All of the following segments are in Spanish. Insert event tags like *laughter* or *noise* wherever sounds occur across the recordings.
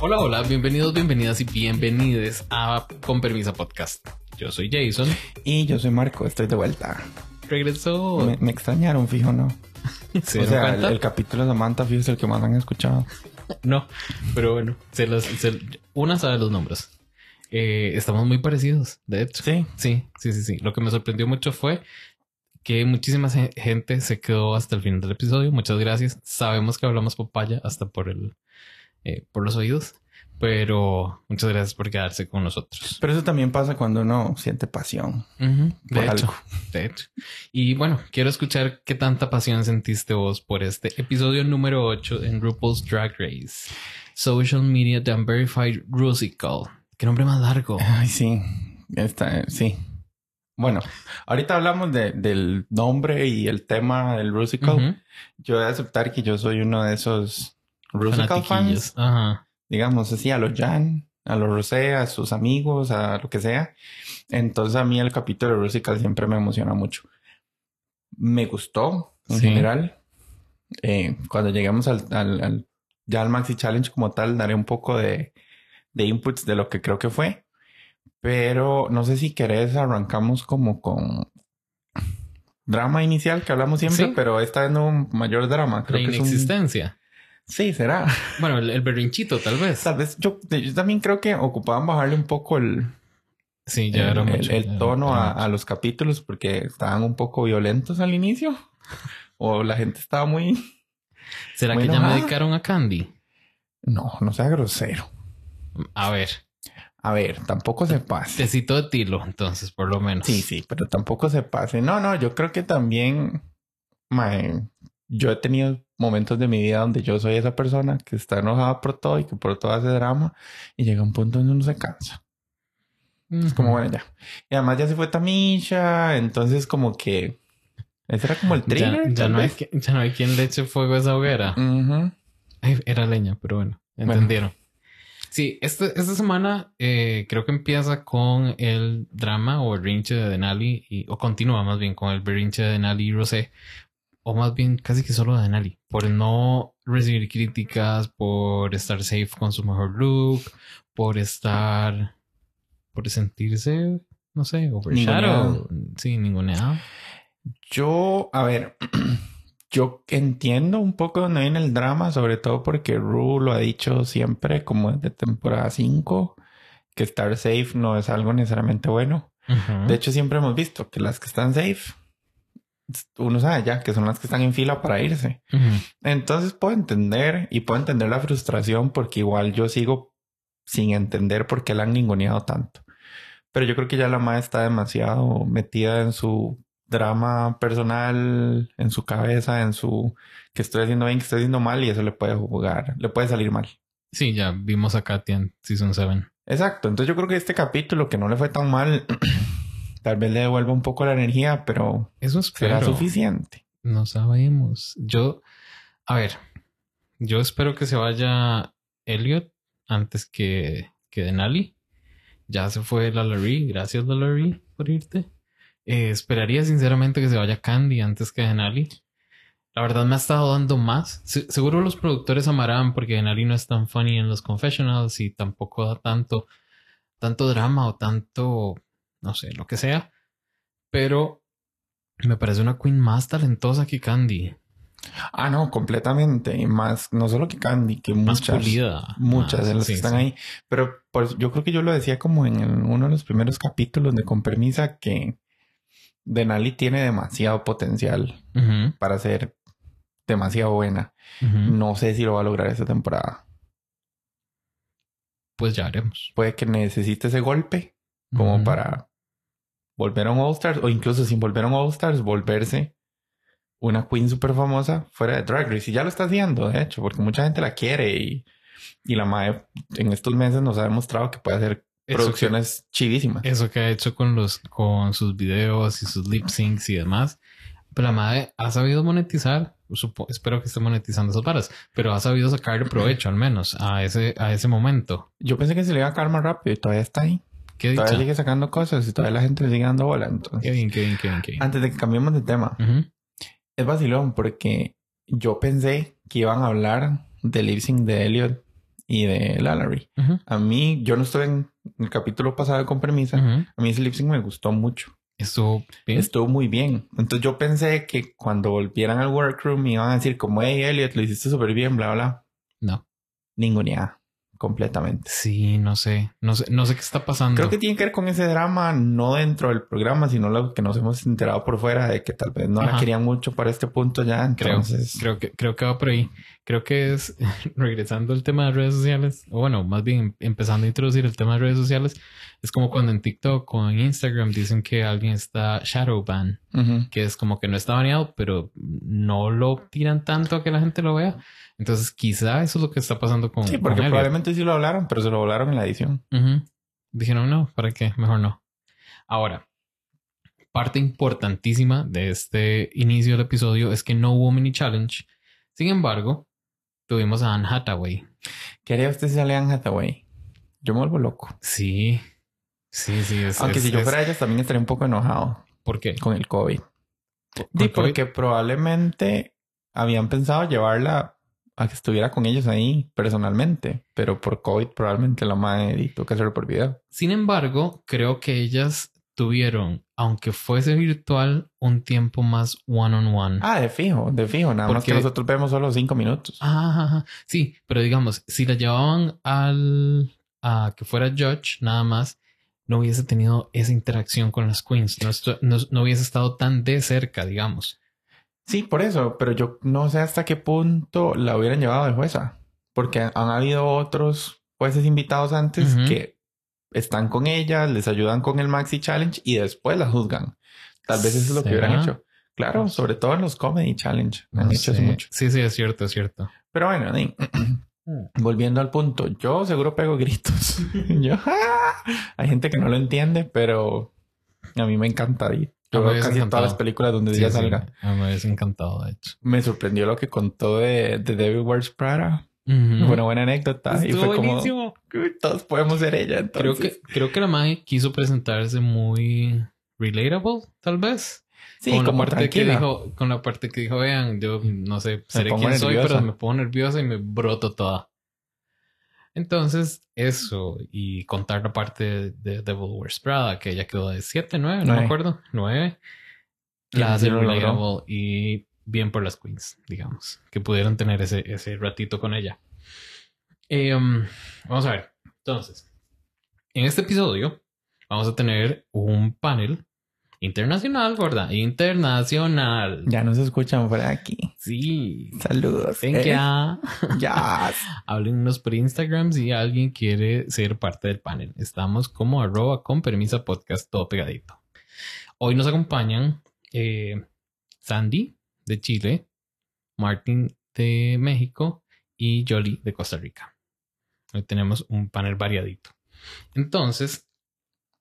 Hola, hola, bienvenidos, bienvenidas y bienvenides a Con Permisa Podcast. Yo soy Jason. Y yo soy Marco, estoy de vuelta. Regresó. Me, me extrañaron, fijo, ¿no? *laughs* ¿Se o sea, el, capítulo de Samantha, fijo, es el que más han escuchado. *laughs* No, pero bueno, se los, se- una sabe los nombres. Eh, estamos muy parecidos, de hecho. Sí. Sí, sí, sí, sí. Lo que me sorprendió mucho fue que muchísima ge- gente se quedó hasta el final del episodio. Muchas gracias. Sabemos que hablamos papaya hasta por el, eh, por los oídos, pero muchas gracias por quedarse con nosotros. Pero eso también pasa cuando uno siente pasión. Ujú, por de hecho, algo. de hecho. Y bueno, quiero escuchar qué tanta pasión sentiste vos por este episodio número 8 en RuPaul's Drag Race. Social Media The Unverified Rusical. Qué nombre más largo. Ay, sí. Está, sí. Bueno, ahorita hablamos de- del nombre y el tema del Rusical. Ujú. Yo voy a aceptar que yo soy uno de esos Rusical fans. Ajá. digamos así, a los Jan, a los Rosé, a sus amigos, a lo que sea. Entonces a mí el capítulo de Rusical siempre me emociona mucho. Me gustó en Sí. general. Eh, cuando lleguemos al, al- al- ya al Maxi Challenge como tal, daré un poco de, de inputs de lo que creo que fue. Pero no sé si querés arrancamos como con drama inicial que hablamos siempre, Sí. pero esta vez no un mayor drama. Creo La que es inexistencia. Sí, será. Bueno, el, el berrinchito, tal vez. Tal vez yo, yo también creo que ocupaban bajarle un poco el, Sí, ya el, era mucho. el tono era a, mucho. a los capítulos porque estaban un poco violentos al inicio. *laughs* O la gente estaba muy... ¿Será muy que ya enojada. medicaron a Candy? No, no sea grosero. A ver, A ver, tampoco se pase. tecito de tilo, entonces, por lo menos. Sí, sí, pero tampoco se pase. No, no, yo creo que también... yo he tenido momentos de mi vida donde yo soy esa persona que está enojada por todo y que por todo hace drama y llega un punto donde uno se cansa. Es como, bueno, ya. Y además ya se fue Tamisha, entonces como que... Ese era como el trigger. ya no hay, ya no hay quien le eche fuego a esa hoguera. Ujú. Ay, era leña, pero bueno, Bueno. entendieron. Sí, este- esta semana eh, creo que empieza con el drama o el berrinche de Denali, y, o continúa más bien con el berrinche de Denali y Rosé, o más bien casi que solo de Denali, por no recibir críticas, por estar safe con su mejor look, por estar, por sentirse, no sé, overshadow. Sí, ninguneado. Yo, a ver, *clears throat* yo entiendo un poco dónde viene el drama, sobre todo porque Ru lo ha dicho siempre, como desde temporada 5, que estar safe no es algo necesariamente bueno. De hecho, siempre hemos visto que las que están safe, uno sabe ya que son las que están en fila para irse. Entonces puedo entender y puedo entender la frustración porque igual yo sigo sin entender por qué la han ninguneado tanto. Pero yo creo que ya la madre está demasiado metida en su drama personal, en su cabeza, en su que estoy haciendo bien, que estoy haciendo mal y eso le puede jugar, le puede salir mal. Sí, ya vimos a Katia en Season 7. Exacto. Entonces yo creo que este capítulo que no le fue tan mal, *clears throat* tal vez le devuelva un poco la energía, pero Eso será suficiente. No sabemos. Yo, a ver, yo espero que se vaya Elliot antes que, que Denali. Ya se fue Lalaurie. Gracias, Lalaurie, por irte. Eh, esperaría sinceramente que se vaya Candy antes que Denali. La verdad me ha estado dando más. Se- seguro los productores amarán porque Denali no es tan funny en los confessionals y tampoco da tanto, tanto drama o tanto, no sé, lo que sea. Pero me parece una queen más talentosa que Candy. Ah, no, completamente. Y más, no solo que Candy, que Más muchas. pulida. Muchas de las sí, que están sí. ahí. Pero por- yo creo que yo lo decía como en el- uno de los primeros capítulos de Con Permisa que Denali tiene demasiado potencial para ser demasiado buena. No sé si lo va a lograr esta temporada. Pues ya haremos. Puede que necesite ese golpe como para volver a un All Stars o incluso sin volver a un All Stars, volverse una queen súper famosa fuera de Drag Race. Y ya lo está haciendo, de hecho, porque mucha gente la quiere y, y la MAE en estos meses nos ha demostrado que puede hacer Eso producciones que, eso que ha hecho con los con sus videos y sus lip syncs y demás. Pero la madre ha sabido monetizar. Supo- espero que esté monetizando esas varas, pero ha sabido sacarle provecho al menos a ese, a ese momento. Yo pensé que se le iba a caer más rápido y todavía está ahí. Qué Todavía sigue sacando cosas y todavía la gente le sigue dando bola. Qué Entonces, bien, qué bien, qué bien, qué bien. antes de que cambiemos de tema, es vacilón porque yo pensé que iban a hablar del lip sync de Elliot y de Lallery. A mí, yo no estuve en el capítulo pasado con permisa. ujú. A mí ese lip sync me gustó mucho. Estuvo bien. Estuvo muy bien. Entonces yo pensé que cuando volvieran al workroom me iban a decir como, hey, Elliot, lo hiciste súper bien, bla, bla. No. Ninguneada. Completamente. Sí, no sé. No sé, no sé qué está pasando. Creo que tiene que ver con ese drama, no dentro del programa, sino lo que nos hemos enterado por fuera de que tal vez no la querían mucho para este punto ya. Creo, Entonces, creo que creo que va por ahí. Creo que es *laughs* regresando al tema de redes sociales, o bueno, más bien empezando a introducir el tema de redes sociales, es como cuando en TikTok o en Instagram dicen que alguien está shadow ban, que es como que no está baneado, pero no lo tiran tanto a que la gente lo vea. Entonces, quizá eso es lo que está pasando con, sí, porque probablemente sí lo hablaron, pero se lo volaron en la edición. Dijeron, no, ¿para qué? Mejor no. Ahora, parte importantísima de este inicio del episodio es que no hubo mini challenge. Sin embargo, tuvimos a Anne Hathaway. ¿Qué haría usted si sale Anne Hathaway? Yo me vuelvo loco. Sí, sí, sí. Es, Aunque es- si yo es- fuera ellos también estaría un poco enojado ¿Por qué? con el COVID. ¿Con Sí, porque probablemente habían pensado llevarla a que estuviera con ellos ahí personalmente, pero por COVID probablemente la madre tuvo que hacerlo por video. Sin embargo, creo que ellas tuvieron, aunque fuese virtual, un tiempo más one on one. Ah, de fijo, de fijo. Nada más que Porque- nosotros vemos solo cinco minutos. Ajá, ajá. Sí, pero digamos, si la llevaban al a que fuera Judge, nada más, no hubiese tenido esa interacción con las queens. No, no- no hubiese estado tan de cerca, digamos. Sí, por eso, pero yo no sé hasta qué punto la hubieran llevado de jueza, porque han habido otros jueces invitados antes que están con ella, les ayudan con el Maxi Challenge y después la juzgan. Tal vez eso es lo que hubieran hecho. Claro, sobre todo en los Comedy Challenge. No han hecho eso mucho. Sí, sí, es cierto, es cierto. Pero bueno, *clears throat* *clears throat* volviendo al punto, yo seguro pego gritos. *laughs* yo, ¡ah! hay gente que no lo entiende, pero a mí me encanta. di. Yo veo casi en todas las películas donde Sí, ella sí, salga. a mí me hubiese encantado, de hecho. Me sorprendió lo que contó de, de Devil Wears Prada. Fue una buena anécdota. y Estuvo fue como, buenísimo. "Uy, todos podemos ser ella. Creo que, creo que la madre quiso presentarse muy relatable, tal vez. Sí, con la parte que dijo, con la parte que dijo, vean, yo no sé, seré quien soy, nerviosa". pero me pongo nerviosa y me broto toda. Entonces, eso, y contar la parte de, de Devil Wears Prada, que ella quedó de 7, 9, no me acuerdo, 9. Y La hace logró. y bien por las queens, digamos, que pudieron tener ese, ese ratito con ella. Eh, um, vamos a ver, entonces, en este episodio vamos a tener un panel internacional, ¿verdad? Internacional. Ya nos escuchan por aquí. Sí. Saludos. Ven ¿eh? Ya. *laughs* *laughs* háblennos por Instagram si alguien quiere ser parte del panel. Estamos como arroba con permisa podcast todo pegadito. Hoy nos acompañan eh, Sandy de Chile, Martin de México y Jolie de Costa Rica. Hoy tenemos un panel variadito. Entonces,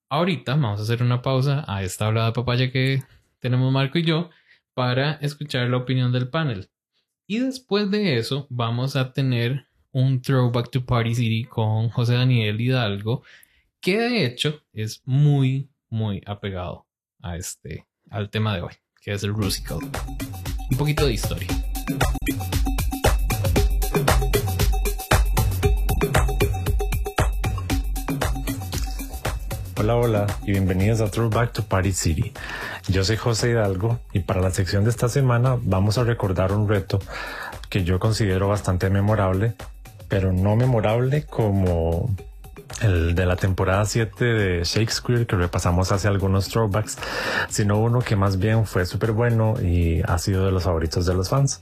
ahorita vamos a hacer una pausa a esta hablada papaya que tenemos Marco y yo para escuchar la opinión del panel. Y después de eso, vamos a tener un throwback to Party City con José Daniel Hidalgo, que de hecho es muy, muy apegado a este, al tema de hoy, que es el Rusical. Un poquito de historia. Hola, hola y bienvenidos a Throwback to Party City. Yo soy José Hidalgo y para la sección de esta semana vamos a recordar un reto que yo considero bastante memorable, pero no memorable como el de la temporada 7 de Shakespeare que repasamos hace algunos throwbacks, sino uno que más bien fue súper bueno y ha sido de los favoritos de los fans.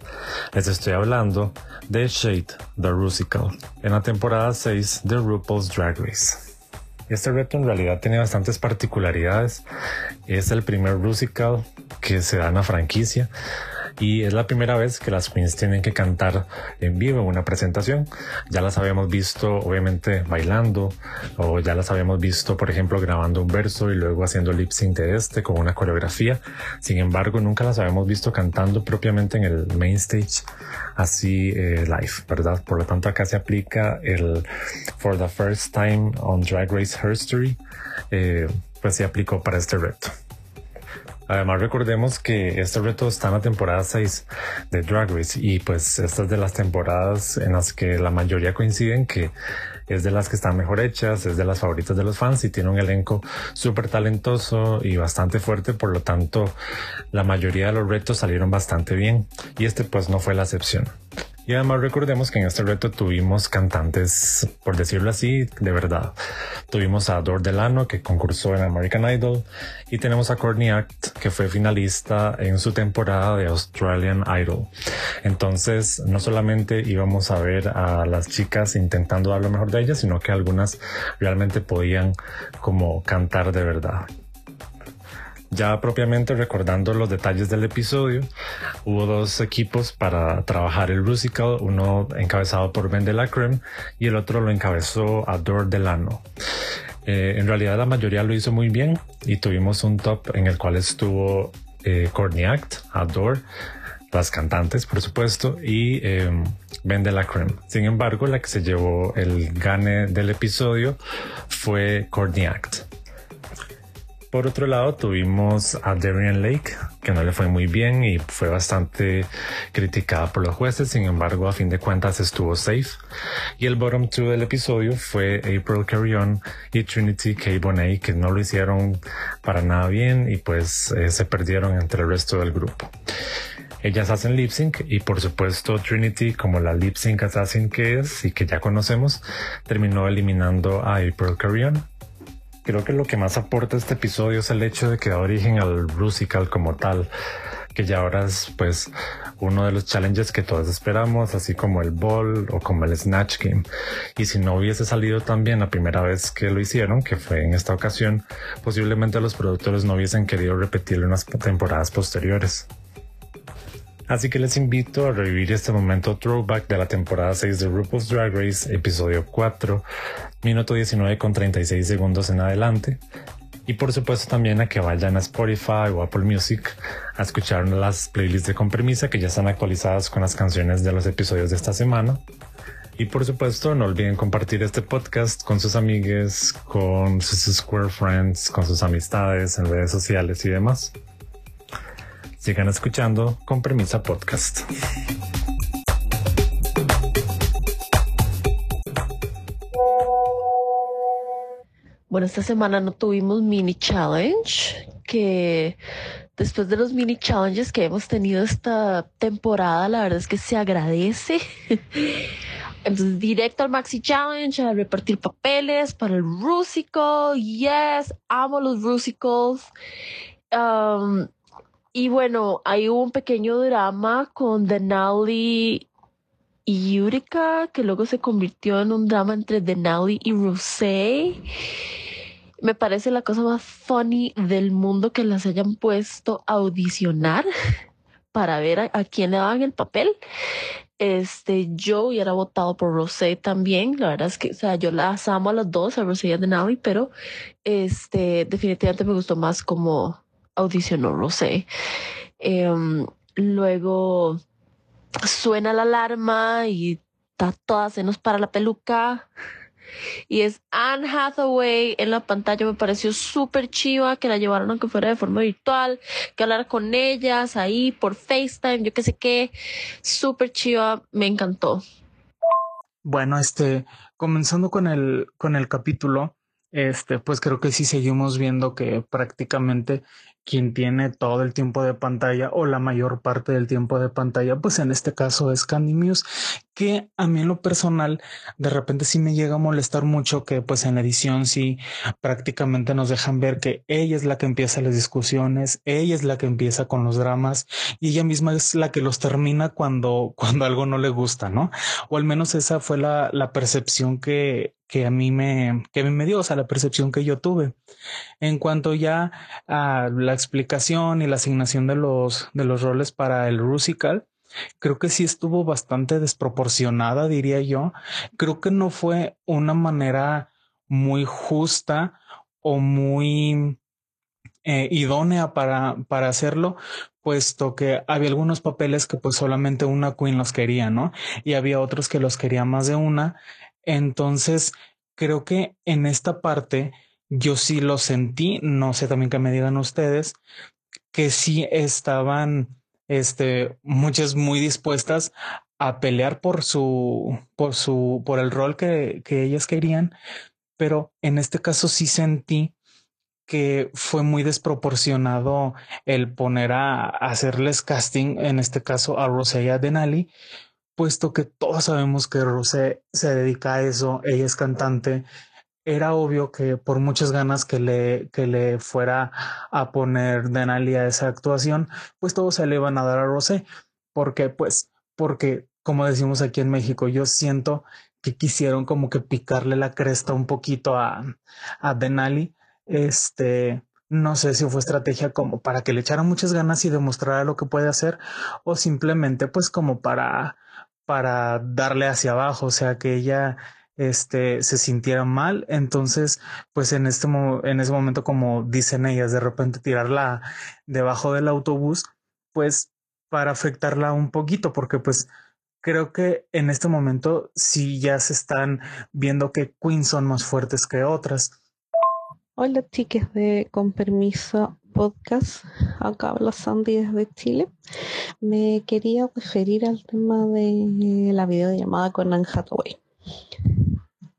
Les estoy hablando de Shade, The Rusical, en la temporada 6 de RuPaul's Drag Race. Este reto en realidad tiene bastantes particularidades. Es el primer musical que se da en la franquicia y es la primera vez que las queens tienen que cantar en vivo una presentación. Ya las habíamos visto obviamente bailando o ya las habíamos visto por ejemplo grabando un verso y luego haciendo lip sync de este con una coreografía. Sin embargo nunca las habíamos visto cantando propiamente en el main stage así eh, live, ¿verdad? Por lo tanto acá se aplica el for the first time on Drag Race History, eh, pues se aplicó para este reto. Además, recordemos que este reto está en la temporada 6 de Drag Race y pues esta es de las temporadas en las que la mayoría coinciden que es de las que están mejor hechas, es de las favoritas de los fans y tiene un elenco súper talentoso y bastante fuerte, por lo tanto la mayoría de los retos salieron bastante bien y este pues no fue la excepción. Y además recordemos que en este reto tuvimos cantantes, por decirlo así, de verdad. Tuvimos a Dor Delano, que concursó en American Idol, y tenemos a Courtney Act, que fue finalista en su temporada de Australian Idol. Entonces, no solamente íbamos a ver a las chicas intentando dar lo mejor de ellas, sino que algunas realmente podían como cantar de verdad. Ya propiamente recordando los detalles del episodio, hubo dos equipos para trabajar el Rusical, uno encabezado por Ben de la Creme y el otro lo encabezó Ador Delano. Eh, en realidad la mayoría lo hizo muy bien y tuvimos un top en el cual estuvo eh, Courtney Act, Ador, las cantantes por supuesto y eh, Ben de la Creme. Sin embargo, la que se llevó el gane del episodio fue Courtney Act. Por otro lado, tuvimos a Darian Lake, que no le fue muy bien y fue bastante criticada por los jueces. Sin embargo, a fin de cuentas estuvo safe. Y el bottom two del episodio fue April Carrion y Trinity K. Bonet, que no lo hicieron para nada bien y pues eh, se perdieron entre el resto del grupo. Ellas hacen lip sync y por supuesto Trinity, como la lip sync assassin que es y que ya conocemos, terminó eliminando a April Carrion Creo que lo que más aporta este episodio es el hecho de que da origen al Rusical como tal, que ya ahora es pues uno de los challenges que todos esperamos, así como el Ball o como el Snatch Game. Y si no hubiese salido tan bien la primera vez que lo hicieron, que fue en esta ocasión, posiblemente los productores no hubiesen querido repetirlo en las temporadas posteriores. Así que les invito a revivir este momento throwback de la temporada 6 de RuPaul's Drag Race, episodio 4, minuto 19 con 36 segundos en adelante. Y por supuesto también a que vayan a Spotify o Apple Music a escuchar las playlists de Compromisa que ya están actualizadas con las canciones de los episodios de esta semana. Y por supuesto, no olviden compartir este podcast con sus amigues, con sus Square Friends, con sus amistades en redes sociales y demás. Sigan escuchando con Premisa Podcast. Bueno, esta semana no tuvimos mini challenge, que después de los mini challenges que hemos tenido esta temporada, la verdad es que se agradece. *laughs* Entonces, directo al Maxi Challenge, a repartir papeles para el Rusical. Yes, amo los Rusicals. Um, y bueno, hay un pequeño drama con Denali y Yurika, que luego se convirtió en un drama entre Denali y Rosé. Me parece la cosa más funny del mundo que las hayan puesto a audicionar *laughs* para ver a, quién le daban el papel. Este, yo hubiera votado por Rosé también. La verdad es que, o sea, yo las amo a las dos, a Rosé y a Denali, pero este, definitivamente me gustó más como audicionó Rosé. Em, luego suena la alarma y está todas senos para la peluca. Y es Anne Hathaway en la pantalla. Me pareció súper chiva que la llevaron aunque fuera de forma virtual, que hablar con ellas ahí por FaceTime, yo qué sé qué. Súper chiva, me encantó. Bueno, este, comenzando con el, con el capítulo, este, pues creo que sí seguimos viendo que prácticamente quien tiene todo el tiempo de pantalla o la mayor parte del tiempo de pantalla, pues en este caso es Candy Muse, que a mí en lo personal de repente sí me llega a molestar mucho que pues en la edición sí prácticamente nos dejan ver que ella es la que empieza las discusiones, ella es la que empieza con los dramas y ella misma es la que los termina cuando, *laughs* cuando algo no le gusta, ¿no? O al menos esa fue la, la percepción que, que a mí me, que me dio, o sea, la percepción que yo tuve. En cuanto ya a la explicación y la asignación de los, de los roles para el Rusical, creo que sí estuvo bastante desproporcionada, diría yo. Creo que no fue una manera muy justa o muy eh, idónea para, para hacerlo, puesto que había algunos papeles que pues solamente una queen los quería, ¿no? Y había otros que los quería más de una. Entonces, creo que en esta parte yo sí lo sentí, no sé también que me digan ustedes, que sí estaban, este, muchas muy dispuestas a pelear por su, por su, por el rol que, que ellas querían, pero en este caso sí sentí que fue muy desproporcionado el poner a, hacerles casting, en este caso a Rosella Denali, puesto que todos sabemos que Rosé se dedica a eso, ella es cantante. Era obvio que por muchas ganas que le, que le fuera a poner Denali a esa actuación, pues todos se le iban a dar a Rosé. porque Pues porque, como decimos aquí en México, yo siento que quisieron como que picarle la cresta un poquito a, a Denali este, no sé si fue estrategia como para que le echara muchas ganas y demostrara lo que puede hacer o simplemente pues como para para darle hacia abajo, o sea, que ella este se sintiera mal, entonces pues en este en ese momento como dicen ellas de repente tirarla debajo del autobús, pues para afectarla un poquito porque pues creo que en este momento sí ya se están viendo que Queens son más fuertes que otras. Hola chicas de Con Permiso Podcast, acá habla Sandy desde Chile. Me quería referir al tema de la videollamada con Anne Hathaway.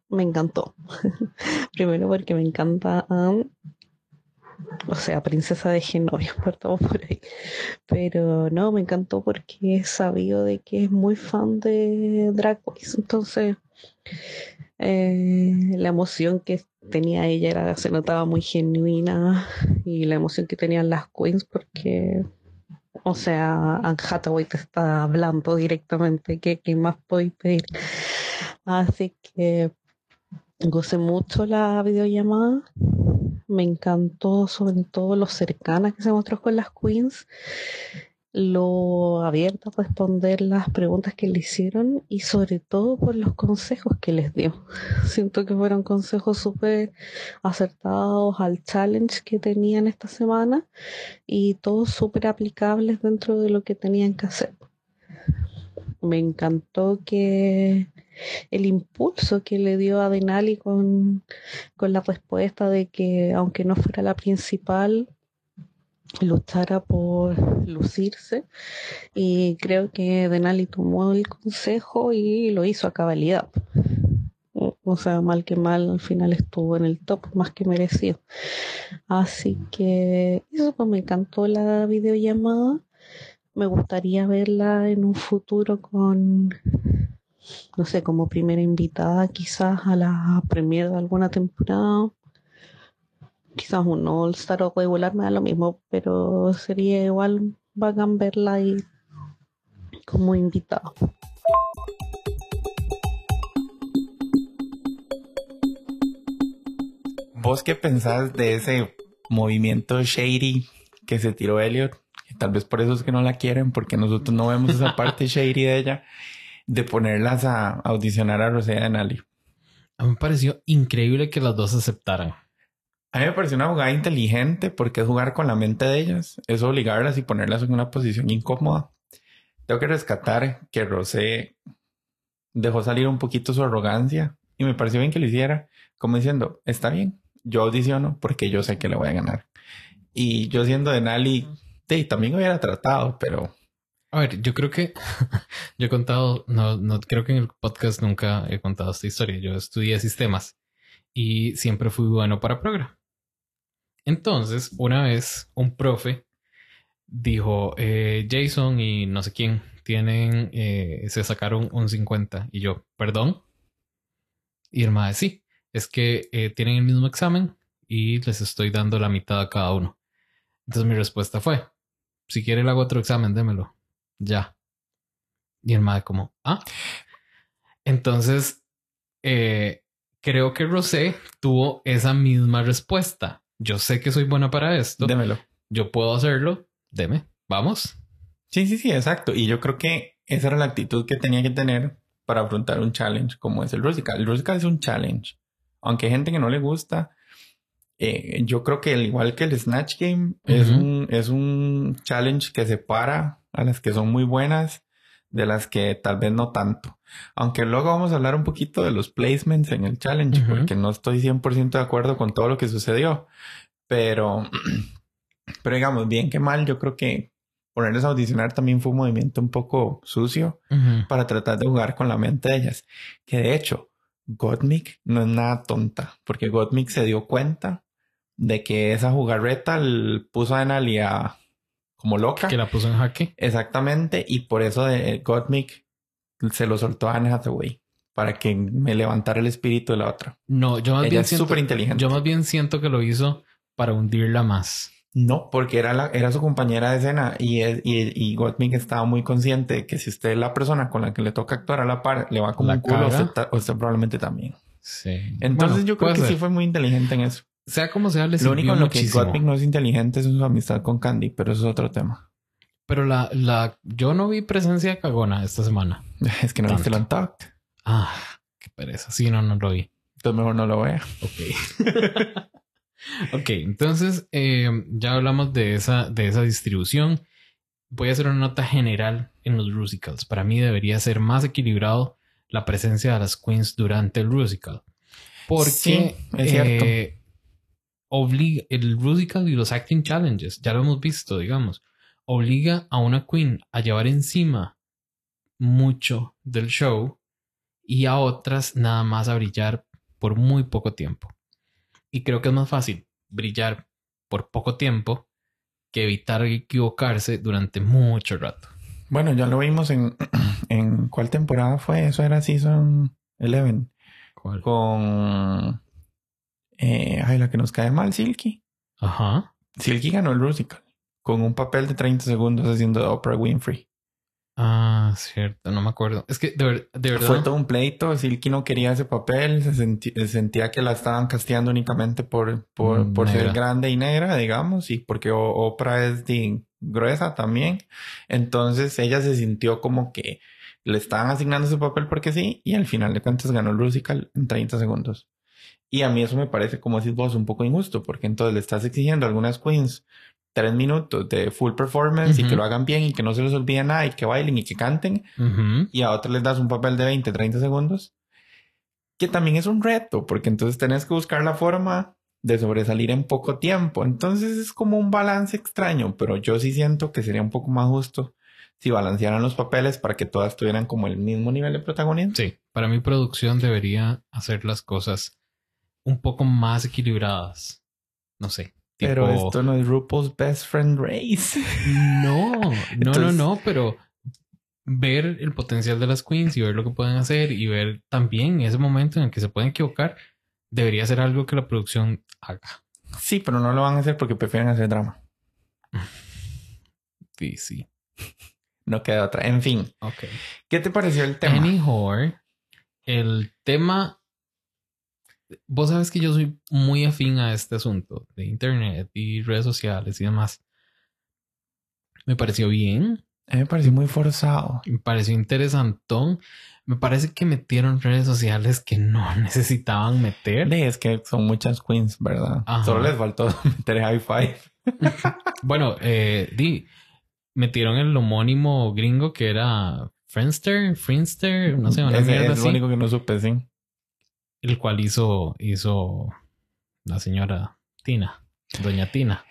Me encantó. *laughs* Primero porque me encanta Anne, o sea, princesa de Genovia, *laughs* partamos por ahí. Pero no, me encantó porque he sabido de que es muy fan de Drag Race. Entonces, eh, la emoción que tenía ella era, se notaba muy genuina y la emoción que tenían las queens porque, o sea, Anne Hathaway te está hablando directamente, ¿qué, qué más podéis pedir? Así que gocé mucho la videollamada, me encantó sobre todo lo cercana que se mostró con las queens lo abierto a responder las preguntas que le hicieron y sobre todo por los consejos que les dio. Siento que fueron consejos súper acertados al challenge que tenían esta semana y todos súper aplicables dentro de lo que tenían que hacer. Me encantó que el impulso que le dio a Denali con, con la respuesta de que aunque no fuera la principal, luchara por lucirse y creo que Denali tomó el consejo y lo hizo a cabalidad. O sea, mal que mal, al final estuvo en el top más que merecido. Así que eso pues, me encantó la videollamada. Me gustaría verla en un futuro con, no sé, como primera invitada quizás a la premier de alguna temporada quizás un All-Star o regular me da lo mismo, pero sería igual bacán verla ahí como invitado. ¿Vos qué pensás de ese movimiento shady que se tiró Elliot? tal vez por eso es que no la quieren, porque nosotros no vemos esa *laughs* parte shady de ella, de ponerlas a audicionar a Rosea y Nali. A mí me pareció increíble que las dos aceptaran. A mí me pareció una jugada inteligente porque es jugar con la mente de ellas, es obligarlas y ponerlas en una posición incómoda. Tengo que rescatar que Rosé dejó salir un poquito su arrogancia y me pareció bien que lo hiciera, como diciendo, está bien, yo audiciono porque yo sé que le voy a ganar. Y yo siendo de Nali, sí, también hubiera tratado, pero... A ver, yo creo que *laughs* yo he contado, no, no creo que en el podcast nunca he contado esta historia. Yo estudié sistemas y siempre fui bueno para programa. Entonces, una vez un profe dijo, eh, Jason y no sé quién tienen, eh, se sacaron un 50 y yo, perdón. Y el sí, es que eh, tienen el mismo examen y les estoy dando la mitad a cada uno. Entonces mi respuesta fue, si quiere le hago otro examen, démelo. Ya. Y el como, ah. Entonces, creo que Rosé tuvo esa misma respuesta yo sé que soy buena para esto. Démelo. Yo puedo hacerlo. Deme. Vamos. Sí, sí, sí, exacto. Y yo creo que esa era la actitud que tenía que tener para afrontar un challenge como es el Rusical. El Rusical es un challenge. Aunque hay gente que no le gusta, eh, yo creo que al igual que el Snatch Game, es, un, es un challenge que separa a las que son muy buenas de las que tal vez no tanto. Aunque luego vamos a hablar un poquito de los placements en el challenge, porque no estoy 100% de acuerdo con todo lo que sucedió. Pero, *clears throat* Pero digamos, bien que mal, yo creo que ponerles a audicionar también fue un movimiento un poco sucio para tratar de jugar con la mente de ellas. Que de hecho, Gottmik no es nada tonta, porque Gottmik se dio cuenta de que esa jugarreta puso a Denali a como loca. Que la puso en jaque. Exactamente, y por eso de Gottmik se lo soltó a Anne Hathaway para que me levantara el espíritu de la otra. No, yo más Ella bien es siento, súper inteligente. yo más bien siento que lo hizo para hundirla más. No, porque era, la, era su compañera de escena y, es- y, y Gottmik estaba muy consciente de que si usted es la persona con la que le toca actuar a la par, le va como La un culo, usted, probablemente también. Sí. Entonces Bueno, yo creo que ser. sí fue muy inteligente en eso. Sea como sea, le Lo único en lo que no es inteligente es su amistad con Candy, pero eso es otro tema. Pero la, la, yo no vi presencia de cagona esta semana. *laughs* Es que no viste el Tanto. Untucked. Ah, qué pereza. Sí, no, no lo vi. Entonces mejor no lo vea. Ok. *laughs* ok, entonces eh, ya hablamos de esa, de esa distribución. Voy a hacer una nota general en los musicals. Para mí debería ser más equilibrado la presencia de las queens durante el musical. Porque Sí, es cierto. eh, obliga el musical y los acting challenges, ya lo hemos visto, digamos, obliga a una queen a llevar encima mucho del show y a otras nada más a brillar por muy poco tiempo. Y creo que es más fácil brillar por poco tiempo que evitar equivocarse durante mucho rato. Bueno, ya lo vimos en, *clears throat* en cuál temporada fue. Eso era Season 11. ¿Cuál? Con. Eh, ay, la que nos cae mal, Silky. Ajá. Silky ganó el musical. Con un papel de 30 segundos haciendo de Oprah Winfrey. Ah, cierto, no me acuerdo. Es que de, ver- de verdad. Fue todo un pleito. Silky no quería ese papel. Se sentía que la estaban casteando únicamente por, por, Mm, por ser grande y negra, digamos. Y porque Oprah es de gruesa también. Entonces ella se sintió como que le estaban asignando ese papel porque sí. Y al final de cuentas ganó el musical en 30 segundos. Y a mí eso me parece, como decís vos, un poco injusto. Porque entonces le estás exigiendo a algunas queens tres minutos de full performance y Ujú. que lo hagan bien y que no se les olvide nada y que bailen y que canten Ujú. y a otros les das un papel de 20, 30 segundos, que también es un reto, porque entonces tenés que buscar la forma de sobresalir en poco tiempo. Entonces es como un balance extraño, pero yo sí siento que sería un poco más justo si balancearan los papeles para que todas tuvieran como el mismo nivel de protagonismo. Sí, para mi producción debería hacer las cosas un poco más equilibradas. No sé. Pero esto no es RuPaul's Best Friend Race. No, no, *laughs* no, Entonces- no, pero ver el potencial de las queens y ver lo que pueden hacer y ver también ese momento en el que se pueden equivocar debería ser algo que la producción haga. Sí, pero no lo van a hacer porque prefieren hacer drama. *laughs* Sí, sí. No queda otra. En fin, Ok. ¿qué te pareció el tema? Anyhow, el tema. Vos sabes que yo soy muy afín a este asunto de internet y redes sociales y demás. Me pareció bien, A mí me pareció muy forzado. me pareció interesantón. Me parece que metieron redes sociales que no *laughs* necesitaban meter. Sí, es que son muchas queens, ¿verdad? Ajá. Solo les faltó *laughs* meter high five. *laughs* Bueno, eh, di, metieron el homónimo gringo que era Friendster, Friendster, no sé, una mierda es lo único que no supe, sí. El cual hizo, hizo la señora Tina, doña Tina.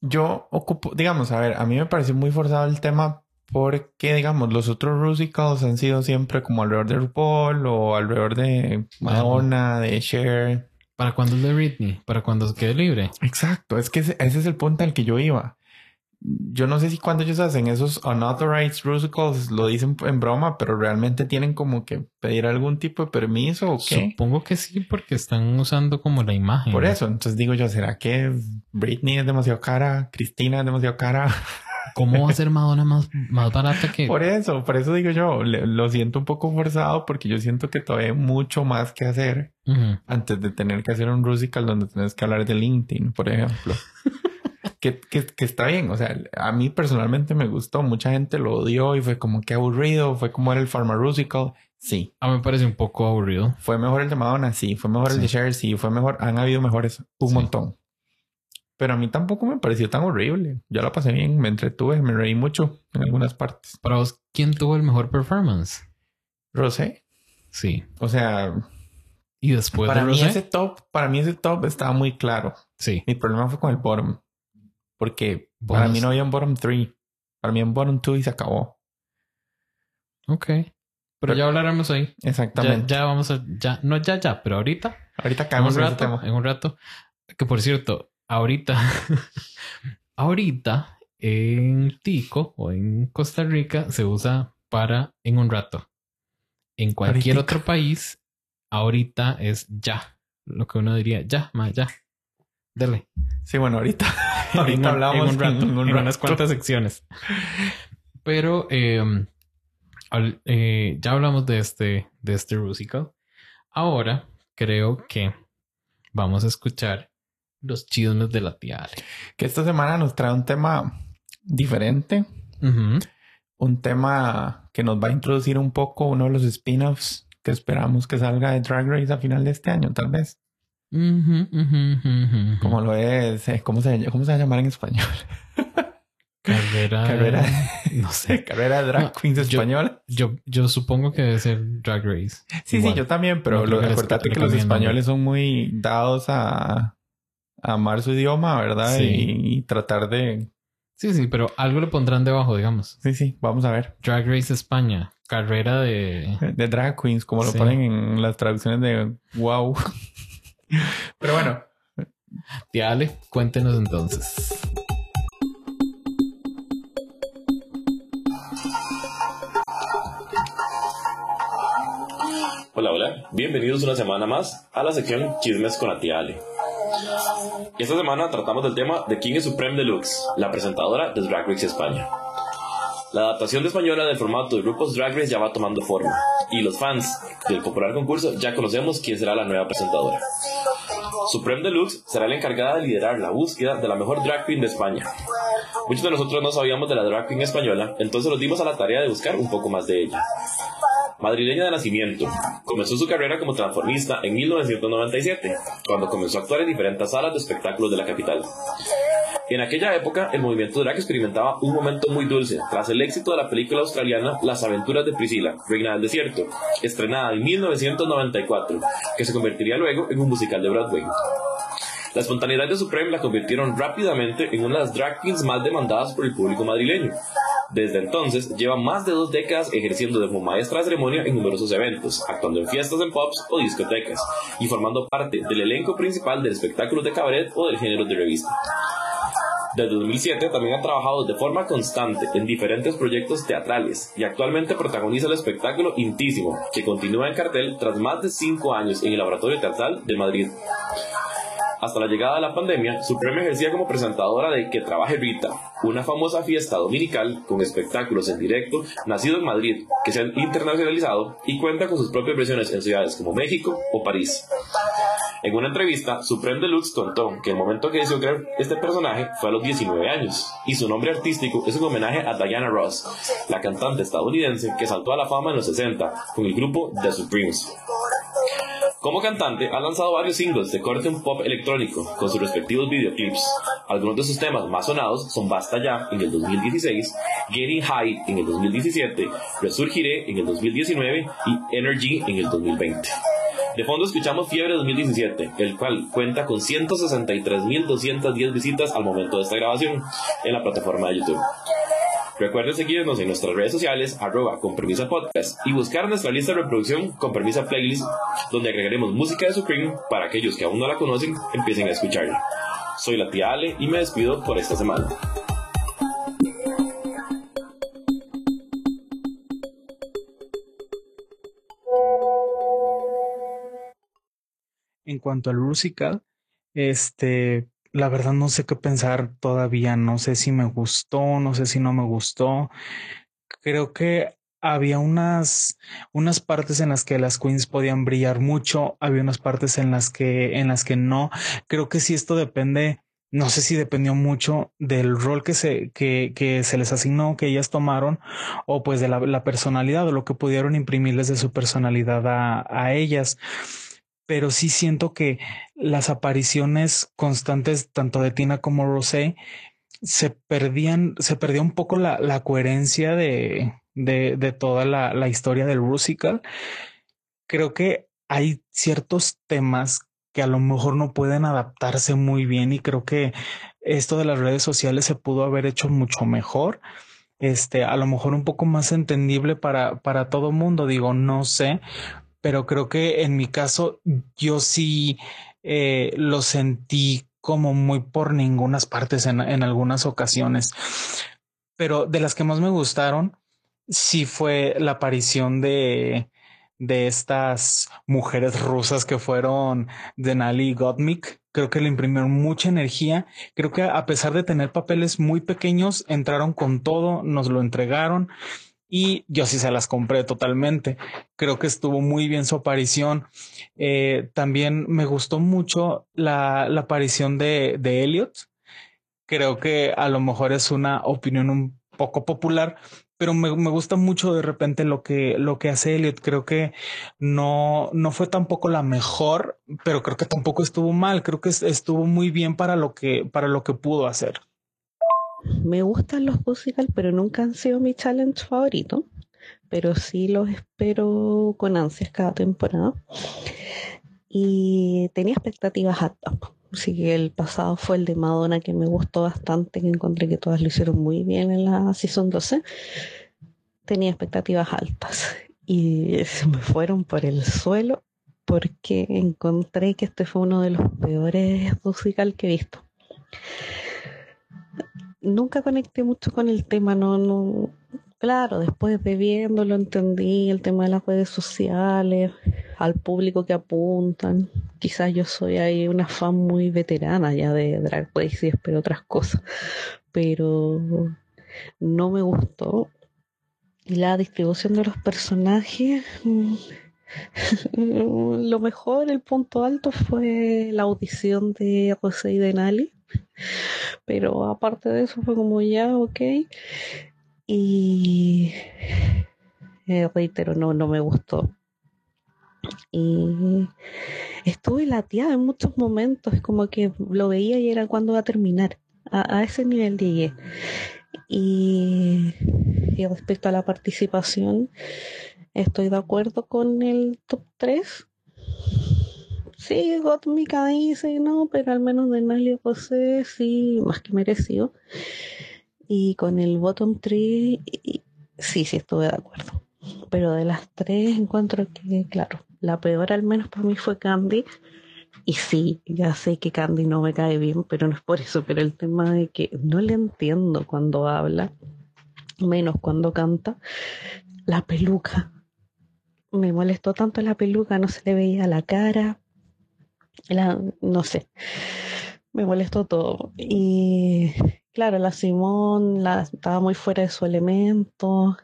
Yo ocupo, digamos, a ver, a mí me pareció muy forzado el tema porque, digamos, los otros musicals han sido siempre como alrededor de RuPaul o alrededor de Madonna, de Cher. ¿Para cuando es de Britney? ¿Para cuando se quede libre? Exacto, es que ese, ese es el punto al que yo iba. Yo no sé si cuando ellos hacen esos unauthorized musicals lo dicen en broma, pero realmente tienen como que pedir algún tipo de permiso o qué. Supongo que sí, porque están usando como la imagen. Por eso, entonces digo yo, ¿será que Britney es demasiado cara? Cristina es demasiado cara. *laughs* ¿Cómo va a ser Madonna más, más barata que... Por eso, por eso digo yo, le- lo siento un poco forzado porque yo siento que todavía hay mucho más que hacer antes de tener que hacer un musical donde tienes que hablar de LinkedIn, por ejemplo. *laughs* que, que, que está bien, o sea, a mí personalmente me gustó, mucha gente lo odió y fue como que aburrido, fue como era el Pharmaceutical, sí. A mí me parece un poco aburrido. Fue mejor el de Madonna, sí. Fue mejor el de Sí. Cher, sí. Fue mejor. Han habido mejores un Sí. montón. Pero a mí tampoco me pareció tan horrible. Yo la pasé bien, me entretuve, me reí mucho en algunas partes. Para vos, ¿quién tuvo el mejor performance? Rosé, Sí. o sea, Y después para de mí Rosé, ese top, para mí ese top estaba muy claro. sí. Mi problema fue con el bottom. Porque para mí no había un bottom three. Para mí un bottom two y se acabó. Ok. Pero, ya hablaremos ahí. Exactamente. Ya, vamos a, ya, no ya, ya, pero ahorita. Ahorita caemos en un rato. En un rato. Que por cierto, ahorita, *laughs* ahorita en Tico o en Costa Rica se usa para en un rato. En cualquier otro país, ahorita es ya. Lo que uno diría, ya, más ya. Dale. Sí, bueno, ahorita, *laughs* ahorita hablamos en un rato, en, unas cuantas secciones. Pero em, eh, ya hablamos de este, de este Rusical. Ahora creo que vamos a escuchar los chismes de la tía Ale. Que esta semana nos trae un tema diferente. Un tema que nos va a introducir un poco uno de los spin-offs que esperamos que salga de Drag Race a final de este año, tal vez. Como lo es, ¿cómo se, ¿cómo se va a llamar en español? *laughs* Carrera. carrera. *laughs* No sé, *laughs* carrera de drag queens español. Yo, yo supongo que debe ser Drag Race. Sí, sí, yo también, pero lo, acuérdate que los españoles son muy dados a, amar su idioma, ¿verdad? Y, tratar de. Sí, sí, pero algo le pondrán debajo, digamos. Sí, sí, vamos a ver. Drag Race España, carrera de. De drag queens, como lo ponen en las traducciones de Wow. Pero bueno. Tía Ale, cuéntenos entonces. Hola, hola. Bienvenidos una semana más a la sección Chismes con la tía Ale. Esta semana tratamos del tema de King Supreme Deluxe, la presentadora de Drag Race España. La adaptación de española del formato de grupos Drag Race ya va tomando forma, y los fans del popular concurso ya conocemos quién será la nueva presentadora. Supreme Deluxe será la encargada de liderar la búsqueda de la mejor drag queen de España. Muchos de nosotros no sabíamos de la drag queen española, entonces nos dimos a la tarea de buscar un poco más de ella madrileña de nacimiento. Comenzó su carrera como transformista en 1997, cuando comenzó a actuar en diferentes salas de espectáculos de la capital. En aquella época, el movimiento drag experimentaba un momento muy dulce tras el éxito de la película australiana Las aventuras de Priscila, Reina del Desierto, estrenada en 1994, que se convertiría luego en un musical de Broadway. La espontaneidad de Supreme la convirtieron rápidamente en una de las drag queens más demandadas por el público madrileño. Desde entonces, lleva más de dos décadas ejerciendo de maestra de ceremonia en numerosos eventos, actuando en fiestas en pubs o discotecas, y formando parte del elenco principal del espectáculo de cabaret o del género de revista. Desde 2007 también ha trabajado de forma constante en diferentes proyectos teatrales y actualmente protagoniza el espectáculo Intísimo, que continúa en cartel tras más de cinco años en el Laboratorio Teatral de Madrid. Hasta la llegada de la pandemia, Supreme ejercía como presentadora de Que Trabaje Rita, una famosa fiesta dominical con espectáculos en directo, nacido en Madrid, que se ha internacionalizado y cuenta con sus propias versiones en ciudades como México o París. En una entrevista, Supreme Deluxe contó que el momento que decidió crear este personaje fue a los 19 años, y su nombre artístico es un homenaje a Diana Ross, la cantante estadounidense que saltó a la fama en los 60 con el grupo The Supremes. Como cantante, ha lanzado varios singles de corte pop electrónico con sus respectivos videoclips. Algunos de sus temas más sonados son Basta Ya en el 2016, Getting High en el 2017, Resurgiré en el 2019 y Energy en el 2020. De fondo escuchamos Fiebre 2017, el cual cuenta con 163.210 visitas al momento de esta grabación en la plataforma de YouTube. Recuerden seguirnos en nuestras redes sociales, arroba con permisa podcast, y buscar nuestra lista de reproducción con permisa playlist, donde agregaremos música de Supreme para aquellos que aún no la conocen empiecen a escucharla. Soy la tía Ale y me despido por esta semana. En cuanto al musical, este, la verdad no sé qué pensar todavía, no sé si me gustó, no sé si no me gustó. Creo que había unas, unas partes en las que las queens podían brillar mucho, había unas partes en las que, en las que no. Creo que si esto depende, no sé si dependió mucho del rol que se, que, que se les asignó, que ellas tomaron, o pues de la, la personalidad, o lo que pudieron imprimirles de su personalidad a, a ellas pero sí siento que las apariciones constantes tanto de Tina como Rosé se perdían, se perdía un poco la, la coherencia de, de, de toda la, la, historia del musical. Creo que hay ciertos temas que a lo mejor no pueden adaptarse muy bien y creo que esto de las redes sociales se pudo haber hecho mucho mejor. Este, a lo mejor un poco más entendible para, para todo mundo, digo, no sé, pero creo que en mi caso yo sí eh, lo sentí como muy por ningunas partes en, en algunas ocasiones. Pero de las que más me gustaron, sí fue la aparición de, de estas mujeres rusas que fueron Denali y Gottmik. Creo que le imprimieron mucha energía. Creo que a pesar de tener papeles muy pequeños, entraron con todo, nos lo entregaron y yo sí se las compré totalmente. Creo que estuvo muy bien su aparición. Eh, también me gustó mucho la, la aparición de, de Elliot. Creo que a lo mejor es una opinión un poco popular, pero me, me, gusta mucho de repente lo que, lo que hace Elliot. Creo que no, no fue tampoco la mejor, pero creo que tampoco estuvo mal. Creo que estuvo muy bien para lo que, para lo que pudo hacer. Me gustan los musicals, pero nunca han sido mi challenge favorito. Pero sí los espero con ansias cada temporada. Y tenía expectativas altas. Así que el pasado fue el de Madonna, que me gustó bastante, que encontré que todas lo hicieron muy bien en la Season 12. Tenía expectativas altas y se me fueron por el suelo porque encontré que este fue uno de los peores musicales que he visto. Nunca conecté mucho con el tema, no, no, claro, después de viéndolo entendí el tema de las redes sociales, al público que apuntan. Quizás yo soy ahí una fan muy veterana ya de Drag Race y espero otras cosas, pero no me gustó. Y la distribución de los personajes, *laughs* lo mejor, el punto alto fue la audición de José y Denali. Pero aparte de eso fue como ya, ok. Y eh, reitero, no, no me gustó. Y estuve lateada en muchos momentos, como que lo veía y era cuando va a terminar. A, ese nivel llegué. Y, y, respecto a la participación, estoy de acuerdo con el top 3. Sí, Gotmica dice no, pero al menos de Nalia José sí, más que merecido. Y con el bottom 3, sí, sí estuve de acuerdo. Pero de las tres encuentro que, claro, la peor al menos para mí fue Candy. Y sí, ya sé que Candy no me cae bien, pero no es por eso, pero el tema de que no le entiendo cuando habla, menos cuando canta, la peluca. Me molestó tanto la peluca, no se le veía la cara, la, no sé, me molestó todo. Y claro, la Simón la, estaba muy fuera de su elemento,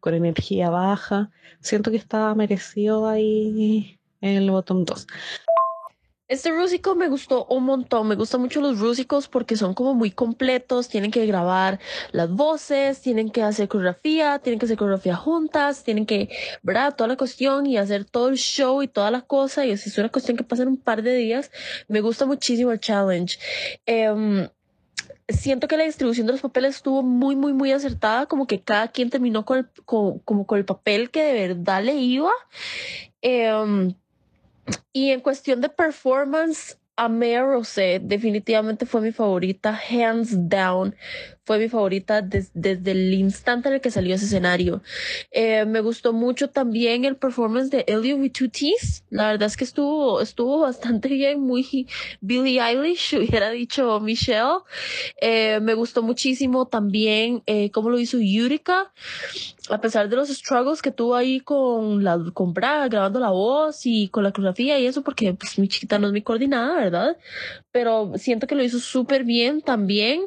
con energía baja. Siento que estaba merecido ahí en el bottom 2. Este rúsico me gustó un montón, me gustan mucho los rúsicos porque son como muy completos, tienen que grabar las voces, tienen que hacer coreografía, tienen que hacer coreografía juntas, tienen que, ¿verdad? Toda la cuestión y hacer todo el show y toda la cosa y es una cuestión que pasa en un par de días. Me gusta muchísimo el challenge. Um, siento que la distribución de los papeles estuvo muy, muy, muy acertada, como que cada quien terminó con el, con, como con el papel que de verdad le iba. Um, y en cuestión de performance, Amea Rosé definitivamente fue mi favorita, hands down. Fue mi favorita des, desde el instante en el que salió ese escenario. Eh, me gustó mucho también el performance de Elliot with Two T's. La verdad es que estuvo, estuvo bastante *laughs* bien, muy Billie Eilish, hubiera dicho Michelle. Eh, me gustó muchísimo también eh, cómo lo hizo Yurika. A pesar de los struggles que tuvo ahí con la, con Braga, grabando la voz y con la coreografía y eso, porque pues mi chiquita no es mi coordinada, ¿verdad? Pero siento que lo hizo súper bien también.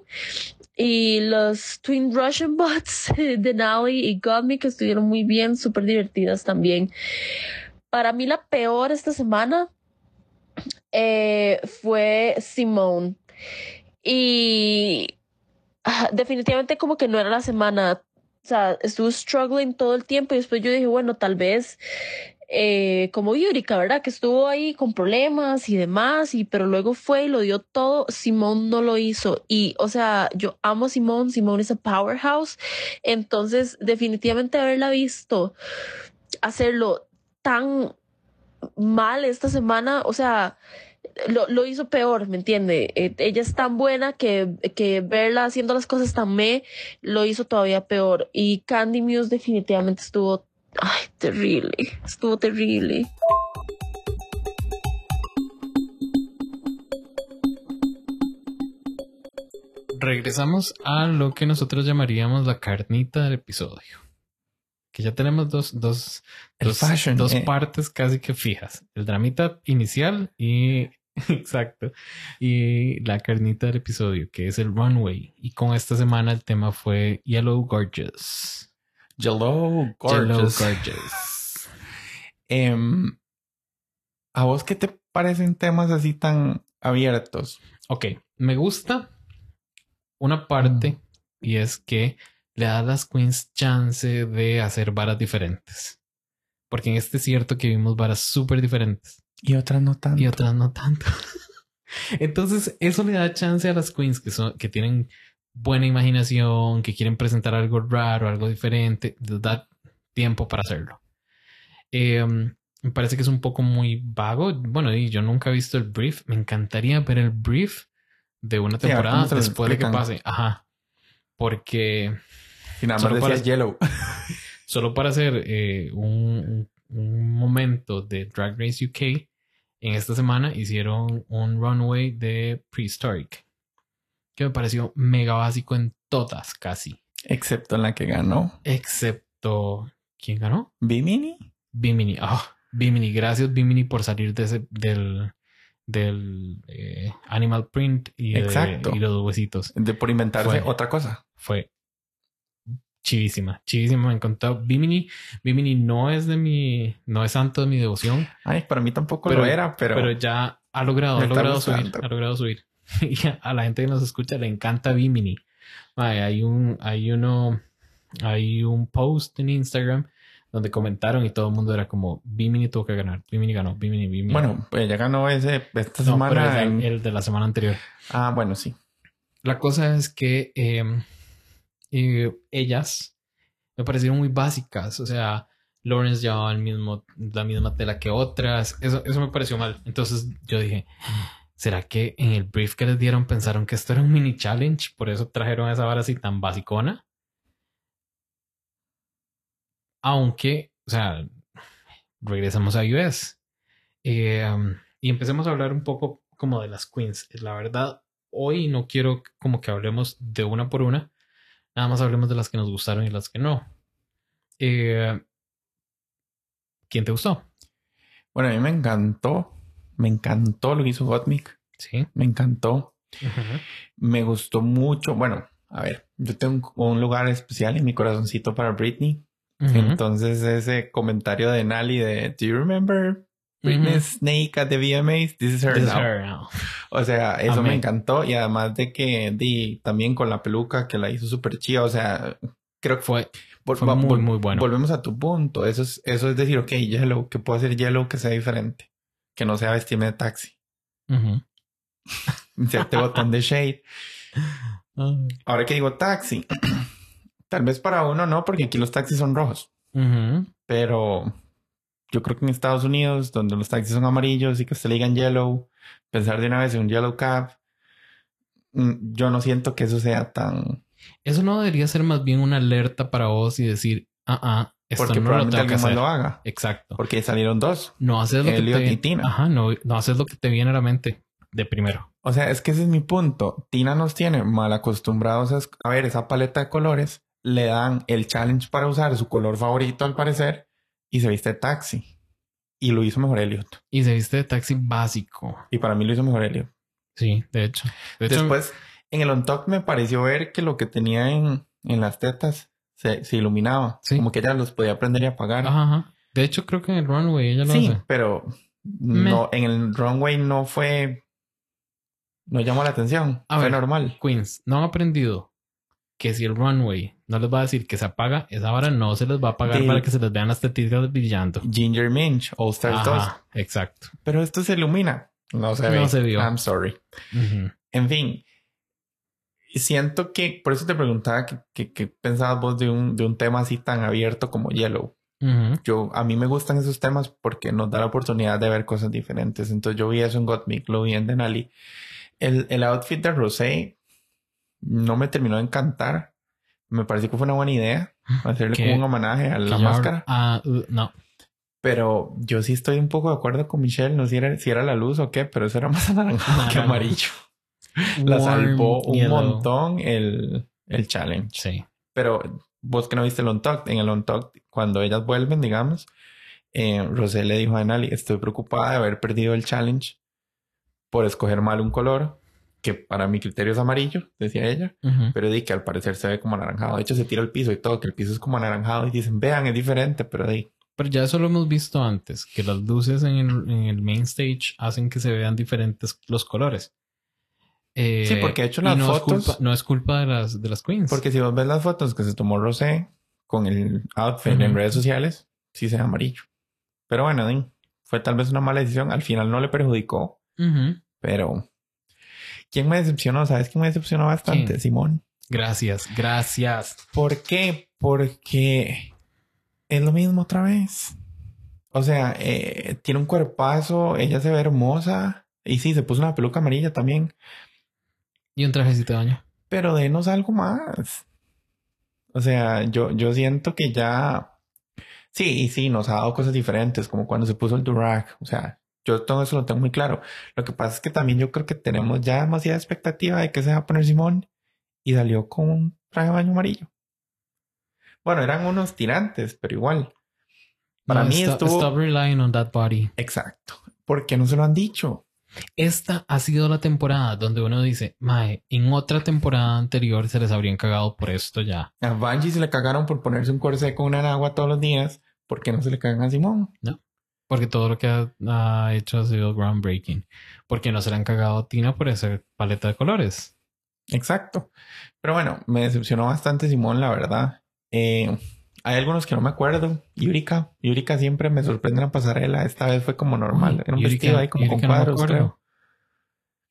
Y los Twin Russian *laughs* Bots de Nally y Godme que estuvieron muy bien, súper divertidas también. Para mí la peor esta semana eh, fue Simone. Y ah, definitivamente como que no era la semana. O sea, estuvo struggling todo el tiempo y después yo dije, bueno, tal vez eh, como Yurika, ¿verdad? Que estuvo ahí con problemas y demás, y pero luego fue y lo dio todo. Simón no lo hizo. Y, o sea, yo amo a Simón, Simón es a powerhouse. Entonces, definitivamente haberla visto hacerlo tan mal esta semana, o sea, lo, lo hizo peor, ¿me entiende? Eh, ella es tan buena que, que verla haciendo las cosas tan me lo hizo todavía peor. Y Candy Muse definitivamente estuvo, ay, terrible, estuvo terrible. Regresamos a lo que nosotros llamaríamos la carnita del episodio. Que ya tenemos dos, dos, El dos, fashion, dos eh. partes casi que fijas. El dramita inicial y *laughs* exacto. Y la carnita del episodio, que es el runway. Y con esta semana el tema fue Yellow Gorgeous. Yellow Yellow Gorgeous. Gorgeous. Em, ¿A vos qué te parecen temas así tan abiertos? Ok, me gusta una parte y es que le da a las queens chance de hacer varas diferentes. Porque en este es cierto que vimos varas súper diferentes Y otras no tanto. y otras no tanto. *laughs* Entonces, eso le da chance a las queens que son, que tienen buena imaginación, que quieren presentar algo raro, algo diferente, da tiempo para hacerlo. Eh, me parece que es un poco muy vago. Bueno, y yo nunca he visto el brief. Me encantaría ver el brief de una Sí, temporada lo después de que pase. Ajá. Porque Y nada más Solo decía para- Yellow. *laughs* *laughs* solo para hacer eh, un- un momento de Drag Race UK, en esta semana hicieron un runway de Prehistoric, que me pareció mega básico en todas, casi, Excepto en la que ganó. excepto ¿quién ganó? Bimini. Bimini. Oh, Bimini, gracias Bimini por salir de ese, del, del eh, Animal Print y, de- Exacto. y los huesitos. De por inventarse Fue- otra cosa. fue chivísima, chivísima. Me encantó. Bimini, Bimini no es de mi, no es santo de mi devoción, Ay, para mí tampoco Pero- lo era, pero, pero, ya ha logrado, ha logrado subir, ha logrado subir. *laughs* Y a la gente que nos escucha le encanta Bimini. Hay un, hay uno, hay un post en Instagram donde comentaron y todo el mundo era como Bimini tuvo que ganar, Bimini ganó, Bimini, Bimini. bueno, pues ya ganó ese esta No, pero semana. es en- el de la semana anterior. Ah, bueno, sí. La cosa es que eh, eh, ellas me parecieron muy básicas. O sea, Lawrence llevaba el mismo, la misma tela que otras. Eso, eso me pareció mal. Entonces yo dije, ¿será que en el brief que les dieron pensaron que esto era un mini challenge? Por eso trajeron esa vara así tan basicona. Aunque, o sea, regresamos a US. Eh, um, y empecemos a hablar un poco como de las queens. La verdad, hoy no quiero como que hablemos de una por una. Nada más hablemos de las que nos gustaron y las que no. Eh, ¿Quién te gustó? Bueno, a mí me encantó. Me encantó lo que hizo Gottmik. Sí. Me encantó. Me gustó mucho. Bueno, a ver, yo tengo un lugar especial en mi corazoncito para Britney. Entonces, ese comentario de Nali de Do you remember Britney Ujú. Snake at the VMAs? This is her This is now. her now. O sea, eso me encantó. Y además de que di, también con la peluca que la hizo súper chida. O sea, creo que Fue, vol- fue va- muy, muy bueno. Volvemos a tu punto. Eso es, eso es decir, ok, Yellow, que puedo hacer Yellow que sea diferente. Que no sea vestirme de taxi. Ujú. *laughs* Inserte botón de shade. Ay. *laughs* Ahora que digo taxi, *clears throat* tal vez para uno no, porque aquí los taxis son rojos. Pero yo creo que en Estados Unidos, donde los taxis son amarillos y que usted le digan yellow, pensar de una vez en un yellow cab, mm, yo no siento que eso sea tan... Eso no debería ser más bien una alerta para vos y decir, ah, ah, esto Porque no lo probablemente que alguien más lo haga. Exacto. Porque salieron dos. No haces lo que te y Tina. Ajá, no, no haces lo que te viene a la mente de primero. O sea, es que ese es mi punto. Tina nos tiene mal acostumbrados a, ver esa paleta de colores. Le dan el challenge para usar su color favorito al parecer y se viste de taxi. Y lo hizo mejor Elliot. Y se viste de taxi básico. Y para mí lo hizo mejor Elliot. Sí, de hecho. De hecho, Después, en el on top me pareció ver que lo que tenía en, en las tetas se, se iluminaba. Sí. Como que ella los podía prender y apagar. ajá, ajá. De hecho, creo que en el runway ella lo sí, hace. pero no, en el runway no fue. No llamó la atención. A fue ver. normal. Queens, no han aprendido que si el runway no les va a decir que se apaga, esa hora no se les va a apagar para que se les vean las tetitas brillando. Ginger Minch, All Stars 2. Ajá, exacto. Pero esto se ilumina. No se No ve. se vio. I'm sorry. En fin. Siento que, por eso te preguntaba que, que, que pensabas vos de un, de un tema así tan abierto como Yellow. Yo, a mí me gustan esos temas porque nos da la oportunidad de ver cosas diferentes. Entonces yo vi eso en Gottmik, lo vi en Denali. El, el outfit de Rosé no me terminó de encantar. Me pareció que fue una buena idea hacerle Que- como un homenaje a la máscara. Ah, uh, no. Pero yo sí estoy un poco de acuerdo con Michelle. No sé si era, si era la luz o qué, pero eso era más *laughs* anaranjado que amarillo. *laughs* La salvó un montón el, el challenge. Sí. Pero vos que no viste el talk, en el talk, cuando ellas vuelven, digamos, eh, Rosé le dijo a Denali, estoy preocupada de haber perdido el challenge por escoger mal un color, que para mi criterio es amarillo, decía ella, pero di que al parecer se ve como anaranjado. De hecho, se tira al piso y todo, que el piso es como anaranjado y dicen, vean, es diferente, pero di. Pero ya eso lo hemos visto antes, que las luces en el, en el main stage hacen que se vean diferentes los colores. Eh, Sí, porque de hecho las no fotos- Es culpa, no es culpa de las, de las queens. Porque si vos ves las fotos que se tomó Rosé con el outfit en redes sociales, sí se ve amarillo. Pero bueno, fue tal vez una mala decisión. Al final no le perjudicó. Pero, ¿quién me decepcionó? ¿Sabes quién me decepcionó bastante? ¿Quién? Simón. Gracias, gracias. ¿Por qué? Porque es lo mismo otra vez. O sea, eh, tiene un cuerpazo, ella se ve hermosa. Y sí, se puso una peluca amarilla también. Y un trajecito de baño. Pero denos algo más. O sea, yo, yo siento que ya. Sí, y sí, nos ha dado cosas diferentes, como cuando se puso el Durag. O sea, yo todo eso lo tengo muy claro. Lo que pasa es que también yo creo que tenemos ya demasiada expectativa de que se va a poner Simón y salió con un traje de baño amarillo. Bueno, eran unos tirantes, pero igual. Para No, mí stop, estuvo. Stop relying on that body. Exacto. ¿Por qué no se lo han dicho? Esta ha sido la temporada donde uno dice, Mae, en otra temporada anterior se les habrían cagado por esto ya. A Bungie se le cagaron por ponerse un corsé con una agua todos los días. ¿Por qué no se le cagan a Simón? Porque todo lo que ha, ha hecho ha sido groundbreaking. Porque no se le han cagado a Tina por esa paleta de colores. Exacto. Pero bueno, me decepcionó bastante Simón, la verdad. Eh, hay algunos que no me acuerdo. Yurika. Yurika siempre me sorprende en la pasarela. Esta vez fue como normal. Era un Yurika- vestido ahí como Yurika con cuadros, creo.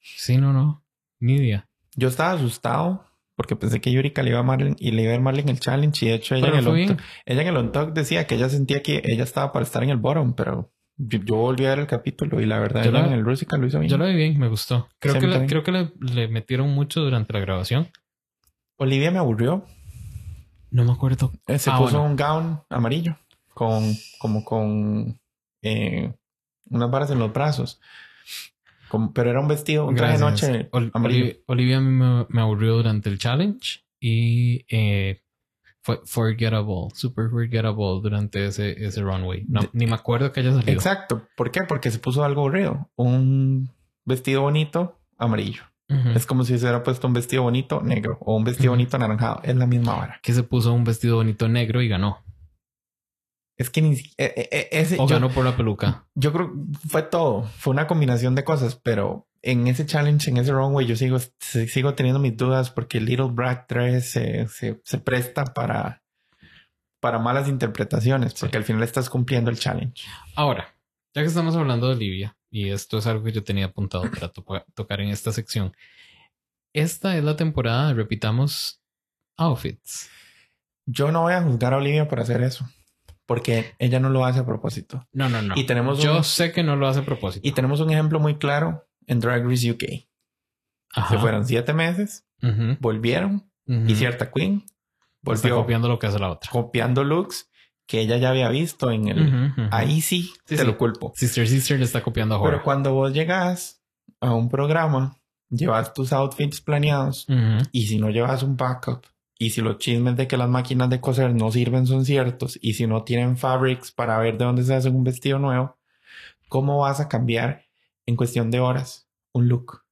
Sí, no, no. Ni idea. Yo estaba asustado porque pensé que Yurika le iba a amar en- y le iba a ir mal en el challenge. Y de hecho, ella, en el, ella en el on talk decía que ella sentía que ella estaba para estar en el bottom, pero yo, yo volví a ver el capítulo y la verdad, Yo la- en el Rusica lo hizo bien. Yo lo vi bien, me gustó. Creo Sí, que, creo que le, le metieron mucho durante la grabación. Olivia me aburrió. No me acuerdo. Eh, Se Ah, puso bueno. un gown amarillo con como con eh, unas varas en los brazos. Como- pero era un vestido, un traje de Gracias. noche Ol- amarillo. Oli- Olivia me, me aburrió durante el challenge y eh, fue forgettable, super forgettable durante ese, ese runway. No, De- ni me acuerdo que haya salido. Exacto. ¿Por qué? Porque se puso algo aburrido. Un vestido bonito amarillo. Es como si se hubiera puesto un vestido bonito negro o un vestido bonito anaranjado. Es la misma vara. Que se puso un vestido bonito negro y ganó. Es que ni eh, eh, eh, ese, O yo, ganó por la peluca. yo creo que fue todo. Fue una combinación de cosas, pero en ese challenge, en ese runway, yo sigo, sigo teniendo mis dudas porque Little Brag 3 se, se, se presta para, para malas interpretaciones, porque Sí. al final estás cumpliendo el challenge. Ahora, ya que estamos hablando de Olivia, y esto es algo que yo tenía apuntado para to- tocar en esta sección, esta es la temporada de repitamos outfits. Yo no voy a juzgar a Olivia por hacer eso, porque ella no lo hace a propósito. No, no, no. Y tenemos Yo un- sé que no lo hace a propósito. Y tenemos un ejemplo muy claro en Drag Race UK. Ajá. Se fueron siete meses, volvieron y cierta queen Está volvió copiando lo que hace la otra. copiando looks que ella ya había visto en el... Ujú, ujú. Ahí sí, Sí, te sí. lo culpo. Sister Sister le está copiando a Pero Jorge. cuando vos llegas a un programa, llevas tus outfits planeados y si no llevas un backup y si los chismes de que las máquinas de coser no sirven son ciertos y si no tienen fabrics para ver de dónde se hace un vestido nuevo, ¿cómo vas a cambiar en cuestión de horas un look?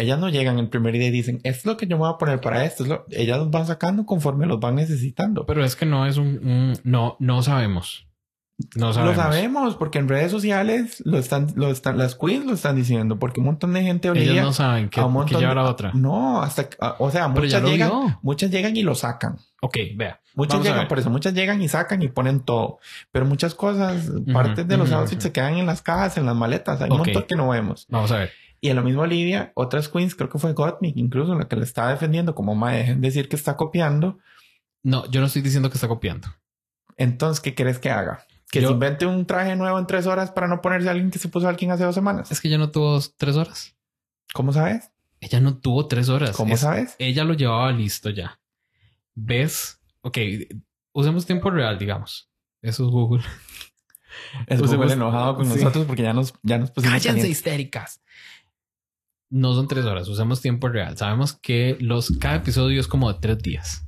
Ellas no llegan el primer día y dicen, es lo que yo me voy a poner para esto. es lo-". Ellas los van sacando conforme los van necesitando. Pero es que no es un, un- no, no sabemos. No sabemos. Lo sabemos porque en redes sociales lo están, lo están, las queens lo están diciendo porque un montón de gente Ellos Olivia, no saben que, un que lleva la otra. No, hasta, ah, o sea, Pero muchas llegan, vio. muchas llegan y lo sacan. Ok, vea. Muchas Vamos llegan, por eso muchas llegan y sacan y ponen todo. Pero muchas cosas, partes de los outfits se quedan en las cajas, en las maletas. Hay un Ok. montón que no vemos. Vamos a ver. Y en lo mismo Olivia, otras queens, creo que fue Gottmik, incluso la que le estaba defendiendo, como ma, dejen de decir que está copiando. No, yo no estoy diciendo que está copiando. Entonces, ¿qué quieres que haga? Que Yo- se invente un traje nuevo en tres horas para no ponerse a alguien que se puso a alguien hace dos semanas. Es que ella no tuvo tres horas. ¿Cómo sabes? Ella no tuvo tres horas. ¿Cómo Es- sabes? Ella lo llevaba listo ya. ¿Ves? Ok, usemos tiempo real, digamos. Eso es Google. Es Google enojado con sí. nosotros porque ya nos, ya nos pusimos Cállense histéricas. No son tres horas, usemos tiempo real. Sabemos que los, cada episodio es como de tres días.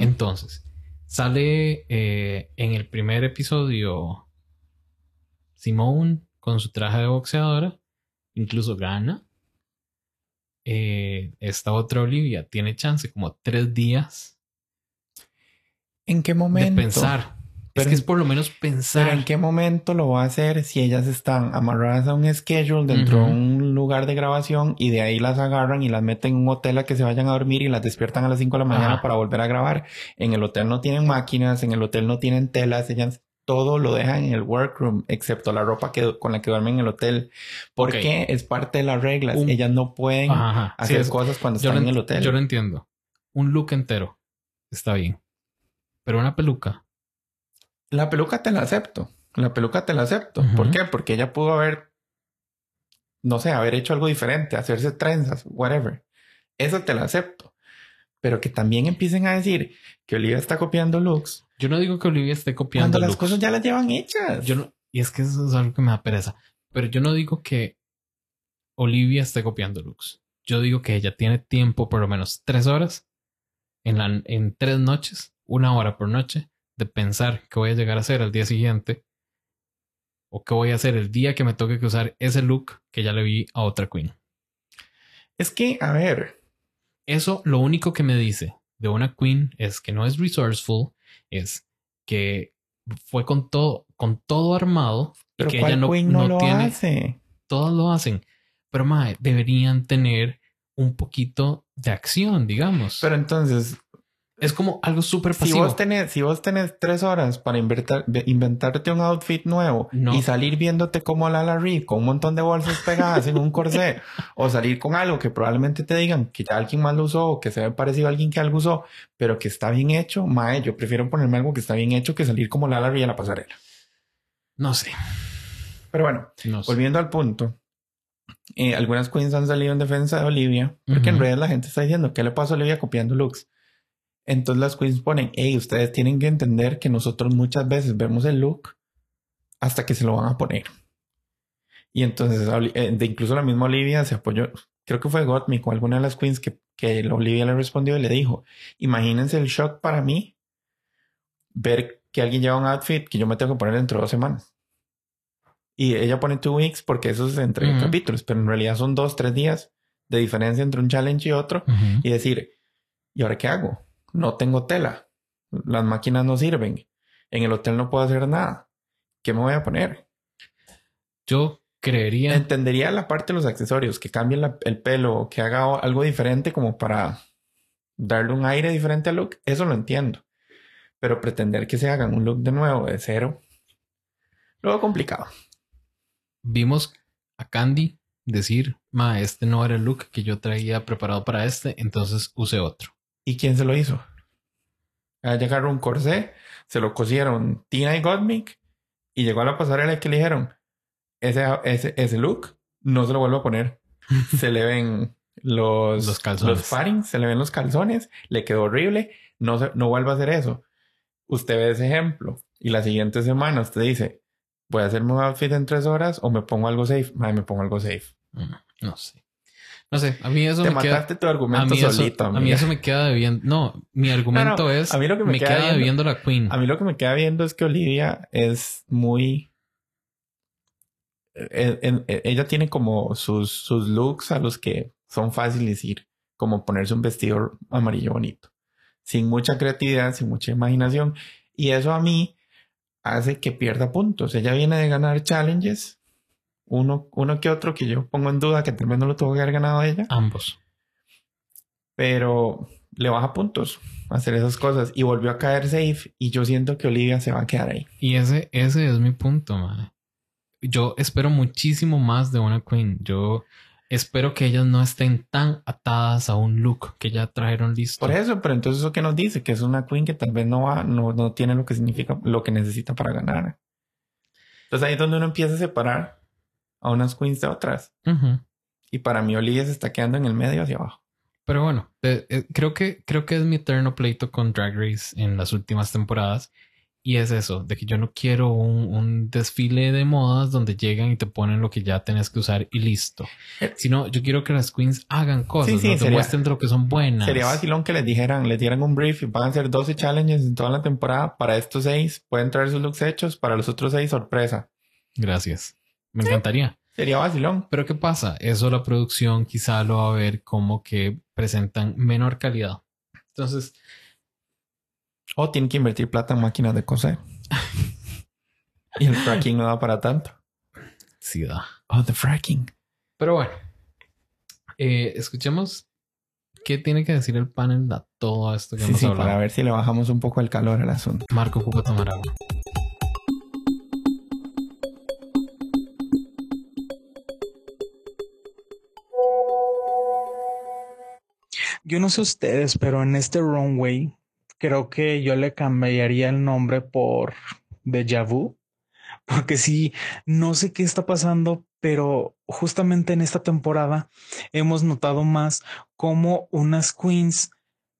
Entonces, sale eh, en el primer episodio Simone con su traje de boxeadora, incluso gana. Eh, esta otra Olivia tiene chance como tres días ¿En qué momento? de pensar. Pero- es que es por lo menos pensar. Pero en qué momento lo va a hacer si ellas están amarradas a un schedule dentro de Ujú. un lugar de grabación y de ahí las agarran y las meten en un hotel a que se vayan a dormir y las despiertan a las 5 de la mañana Ajá. para volver a grabar. En el hotel no tienen máquinas, en el hotel no tienen telas, ellas todo lo dejan en el workroom, excepto la ropa que, con la que duermen en el hotel. ¿Por Ok. qué? Es parte de las reglas. Un- ellas no pueden Ajá, ajá. Sí, hacer es- cosas cuando yo, están en el hotel. yo lo entiendo. Un look entero está bien. Pero una peluca. La peluca te la acepto. La peluca te la acepto. ¿Por qué? Porque ella pudo haber, no sé, haber hecho algo diferente, hacerse trenzas, whatever. Eso te la acepto. Pero que también empiecen a decir que Olivia está copiando looks Yo no digo que Olivia esté copiando cuando las cosas ya las llevan hechas. Yo no, y es que eso es algo que me da pereza. Pero yo no digo que Olivia esté copiando looks. Yo digo que ella tiene tiempo, por lo menos tres horas, en, la, en tres noches, una hora por noche, de pensar qué voy a llegar a hacer al día siguiente. O qué voy a hacer el día que me toque que usar ese look que ya le vi a otra queen. Es que, a ver, Eso lo único que me dice de una queen es que no es resourceful, es que fue con todo, con todo armado y pero que ¿cuál ella no, queen no, no lo tiene. hace? Todos lo hacen, pero mae, deberían tener un poquito de acción, digamos. Pero entonces, es como algo súper si pasivo. vos, tenés, si vos tenés tres horas para inventar- ve- inventarte un outfit nuevo No. y salir viéndote como Lala Reed con un montón de bolsas pegadas en un *laughs* corsé o salir con algo que probablemente te digan que ya alguien más lo usó o que se ve parecido a alguien que algo usó, pero que está bien hecho, mae, yo prefiero ponerme algo que está bien hecho que salir como Lala Reed a la pasarela. No sé, Pero bueno, no sé. volviendo al punto, eh, algunas queens han salido en defensa de Olivia porque en Ujú. redes la gente está diciendo ¿qué le pasa a Olivia copiando looks? Entonces las queens ponen, hey, ustedes tienen que entender que nosotros muchas veces vemos el look hasta que se lo van a poner. Y entonces, eh, incluso la misma Olivia se apoyó, creo que fue Gottmik o alguna de las queens que, que Olivia le respondió y le dijo, imagínense el shock para mí ver que alguien lleva un outfit que yo me tengo que poner dentro de dos semanas. Y ella pone two weeks porque eso es entre Ujú. capítulos, pero en realidad son dos, tres días de diferencia entre un challenge y otro Ujú. y decir, ¿y ahora qué hago? No tengo tela. Las máquinas no sirven. En el hotel no puedo hacer nada. ¿Qué me voy a poner? Yo creería. Entendería la parte de los accesorios, que cambien la- el pelo, que haga algo diferente como para darle un aire diferente al look. Eso lo entiendo. Pero pretender que se hagan un look de nuevo, de cero, veo complicado. vimos a Candy decir, ma, este no era el look que yo traía preparado para este, entonces use otro. ¿Y quién se lo hizo? A llegar un corsé, se lo cosieron Tina y Gottmik y llegó a la pasarela y que le dijeron, ese, ese, ese look no se lo vuelvo a poner. *laughs* se le ven los, Los calzones. los farings, se le ven los calzones, le quedó horrible, no, se- no vuelva a hacer eso. Usted ve ese ejemplo y la siguiente semana usted dice, voy a hacerme un outfit en tres horas o me pongo algo safe. Me pongo algo safe. Mm, No sé. No sé, a mí eso Te me queda... mataste tu A argumento mí, eso, solito. a mí eso me queda debiendo. No, mi argumento es. a mí lo que me me queda queda, viendo- debiendo la Queen. A mí lo que me queda viendo es que Olivia es muy... eh, eh, eh, ella tiene como sus, sus looks a los que son fáciles ir, como ponerse un vestido amarillo bonito, sin mucha creatividad, sin mucha imaginación. Y eso a mí hace que pierda puntos. Ella viene de ganar challenges, uno, uno que otro que yo pongo en duda que tal vez no lo tuvo que haber ganado ella, Ambos. pero le baja puntos hacer esas cosas y volvió a caer safe y yo siento que Olivia se va a quedar ahí. Y ese, ese es mi punto, madre. Yo espero muchísimo más de una Queen. Yo espero que ellas no estén tan atadas a un look que ya trajeron listo. Por eso, pero entonces eso que nos dice que es una queen que tal vez no va, no, no tiene lo que significa, lo que necesita para ganar. Entonces ahí es donde uno empieza a separar a unas queens de otras. Y para mí Olivia se está quedando en el medio hacia abajo. Pero bueno, eh, eh, creo que creo que es mi eterno pleito con Drag Race en las últimas temporadas. Y es eso, de que yo no quiero un, un desfile de modas donde llegan y te ponen lo que ya tenés que usar y listo. Eh. Sino yo quiero que las queens hagan cosas, Sí, sí, nos sería- demuestren de lo que son buenas. Sería vacilón que les dijeran, les dieran un brief y van a hacer 12 challenges en toda la temporada. Para estos seis pueden traer sus looks hechos, para los otros seis sorpresa. Gracias. Me encantaría. Sería vacilón. Pero ¿qué pasa? Eso la producción quizá lo va a ver como que presentan menor calidad. Entonces, O tienen que invertir plata en máquinas de coser. y el fracking no da para tanto. sí da. Oh, the fracking. Pero bueno, eh, escuchemos qué tiene que decir el panel a todo esto que Sí, hemos sí, hablado. para ver si le bajamos un poco el calor al asunto. Marco ocupa tomar agua. Yo no sé ustedes, pero en este runway creo que yo le cambiaría el nombre por Deja Vu, porque sí, no sé qué está pasando, pero justamente en esta temporada hemos notado más cómo unas queens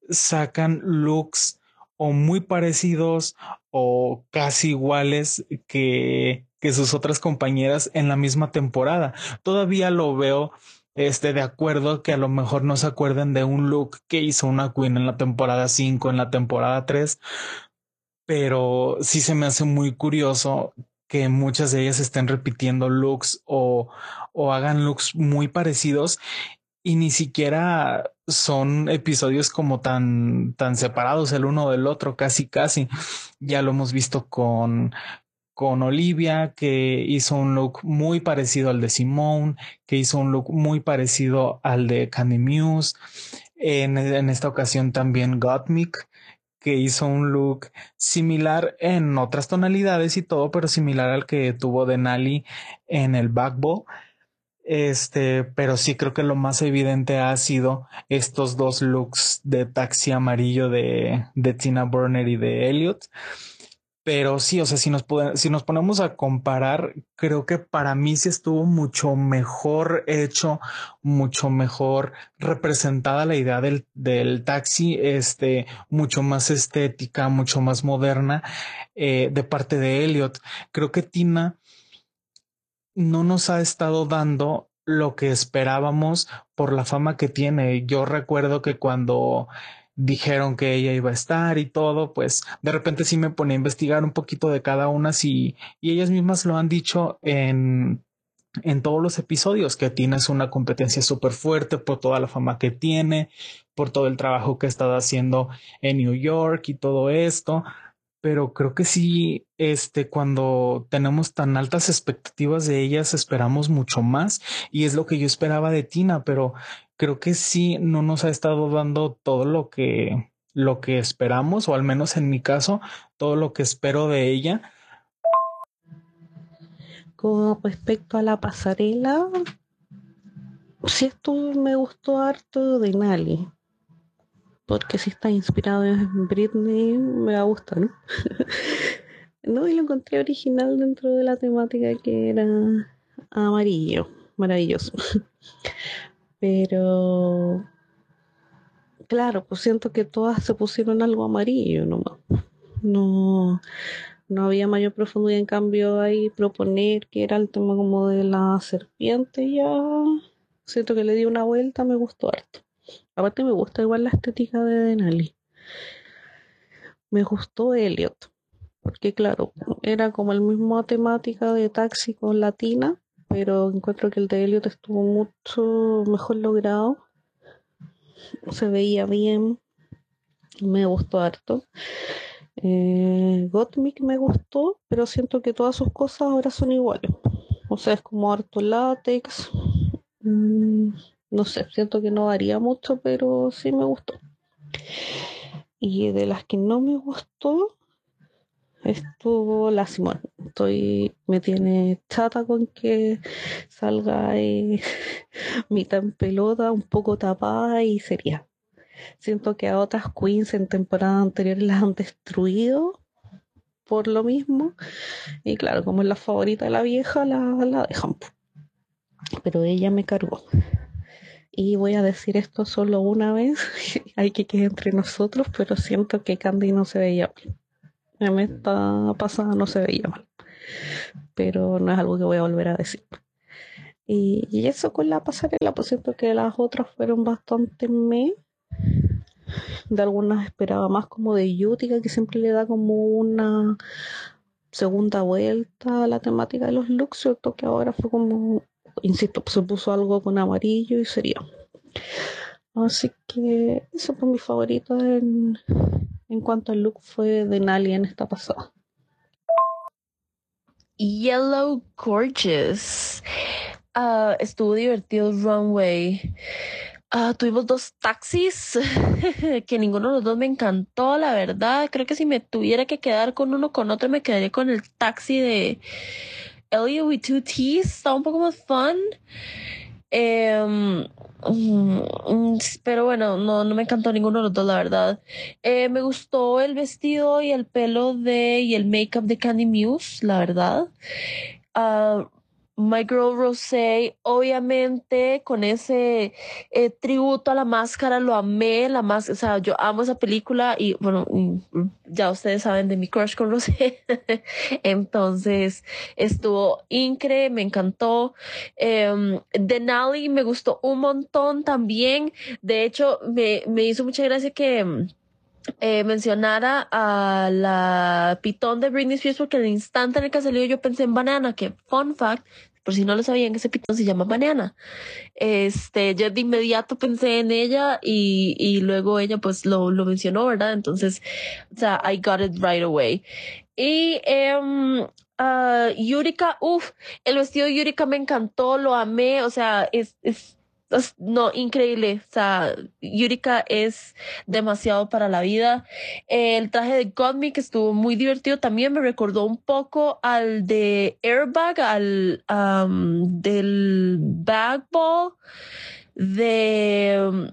sacan looks o muy parecidos o casi iguales que, que sus otras compañeras en la misma temporada. Todavía lo veo este, de acuerdo que a lo mejor no se acuerden de un look que hizo una Queen en la temporada 5, en la temporada 3, pero sí se me hace muy curioso que muchas de ellas estén repitiendo looks o, o hagan looks muy parecidos y ni siquiera son episodios como tan, tan separados el uno del otro, casi, casi. Ya lo hemos visto con, con Olivia, que hizo un look muy parecido al de Simone, que hizo un look muy parecido al de Candy Muse. En, en esta ocasión también Gottmik, que hizo un look similar en otras tonalidades y todo, pero similar al que tuvo Denali en el Backball. Este, pero sí creo que lo más evidente ha sido estos dos looks de taxi amarillo de, de Tina Burner y de Elliot. Pero sí, o sea, si nos, ponemos a comparar, creo que para mí sí estuvo mucho mejor hecho, mucho mejor representada la idea del, del taxi, este, mucho más estética, mucho más moderna eh, de parte de Elliot. Creo que Tina no nos ha estado dando lo que esperábamos por la fama que tiene. Yo recuerdo que cuando dijeron que ella iba a estar y todo, pues de repente sí me ponía a investigar un poquito de cada una si, y ellas mismas lo han dicho en, en todos los episodios, que Tina es una competencia súper fuerte por toda la fama que tiene, por todo el trabajo que estado haciendo en New York y todo esto. Pero creo que sí, este, cuando tenemos tan altas expectativas de ellas, esperamos mucho más. Y es lo que yo esperaba de Tina, pero creo que sí no nos ha estado dando todo lo que, lo que esperamos, o al menos en mi caso, todo lo que espero de ella. Con respecto a la pasarela, sí esto me gustó harto de Nali. Porque si está inspirado en Britney, me va a gustar. *laughs* no, y lo encontré original dentro de la temática que era amarillo. Maravilloso. Pero claro, pues siento que todas se pusieron algo amarillo nomás. No, no había mayor profundidad. En cambio, ahí proponer que era el tema como de la serpiente, ya siento que le di una vuelta, me gustó harto. Aparte, me gusta igual la estética de Denali. Me gustó Elliot, porque claro, era como el mismo temática de taxi con latina, pero encuentro que el de Elliot estuvo mucho mejor logrado. Se veía bien, me gustó harto. Eh, me gustó, pero siento que todas sus cosas ahora son iguales. O sea, es como harto látex. Mm, no sé, siento que no varía mucho, pero sí me gustó. Y de las que no me gustó, estuvo la Simón. me tiene chata con que salga eh, *laughs* mitad en pelota, un poco tapada y sería. Siento que a otras queens en temporadas anteriores las han destruido por lo mismo. Y claro, como es la favorita de la vieja, la, la dejan. Pero ella me cargó. Y voy a decir esto solo una vez, *laughs* hay que quede entre nosotros, pero siento que Candy no se veía mal. En esta pasada no se veía mal. Pero no es algo que voy a volver a decir. Y, eso con la pasarela, pues siento que las otras fueron bastante me. De algunas esperaba más como de Yutica, que siempre le da como una segunda vuelta a la temática de los looks, cierto que ahora fue como, insisto, se puso algo con amarillo y sería. Así que eso fue mi favorito en, en cuanto al look fue de Nali en esta pasada. Yellow Gorgeous. Ah, estuvo divertido el runway. Ah, tuvimos dos taxis *laughs* que ninguno de los dos me encantó, la verdad. Creo que si me tuviera que quedar con uno con otro, me quedaría con el taxi de Elliot with two T's. Está un poco más fun. Em, mm, pero bueno, no, no me encantó ninguno de los dos, la verdad. Eh, me gustó el vestido y el pelo de y el make-up de Candy Muse, la verdad. Ah, My Girl Rosé, obviamente con ese eh, tributo a la máscara, lo amé, la más, o sea, yo amo esa película y bueno, ya ustedes saben de mi crush con Rosé, *laughs* entonces estuvo increíble, me encantó. Eh, Denali me gustó un montón también, de hecho me, me hizo mucha gracia que mm, eh, mencionara a la pitón de Britney Spears porque el instante en el que salió yo pensé en Banana, que fun fact, por si no lo sabían, ese pitón se llama Banana. Este, yo de inmediato pensé en ella y, y luego ella pues lo, lo mencionó, ¿verdad? Entonces, o sea, I got it right away. Y em, ah, Yurika, uff, el vestido de Yurika me encantó, lo amé, o sea, es- no, increíble. O sea, Yurika es demasiado para la vida. El traje de Godme, que estuvo muy divertido, también me recordó un poco al de Airbag, al am, del Bag Ball de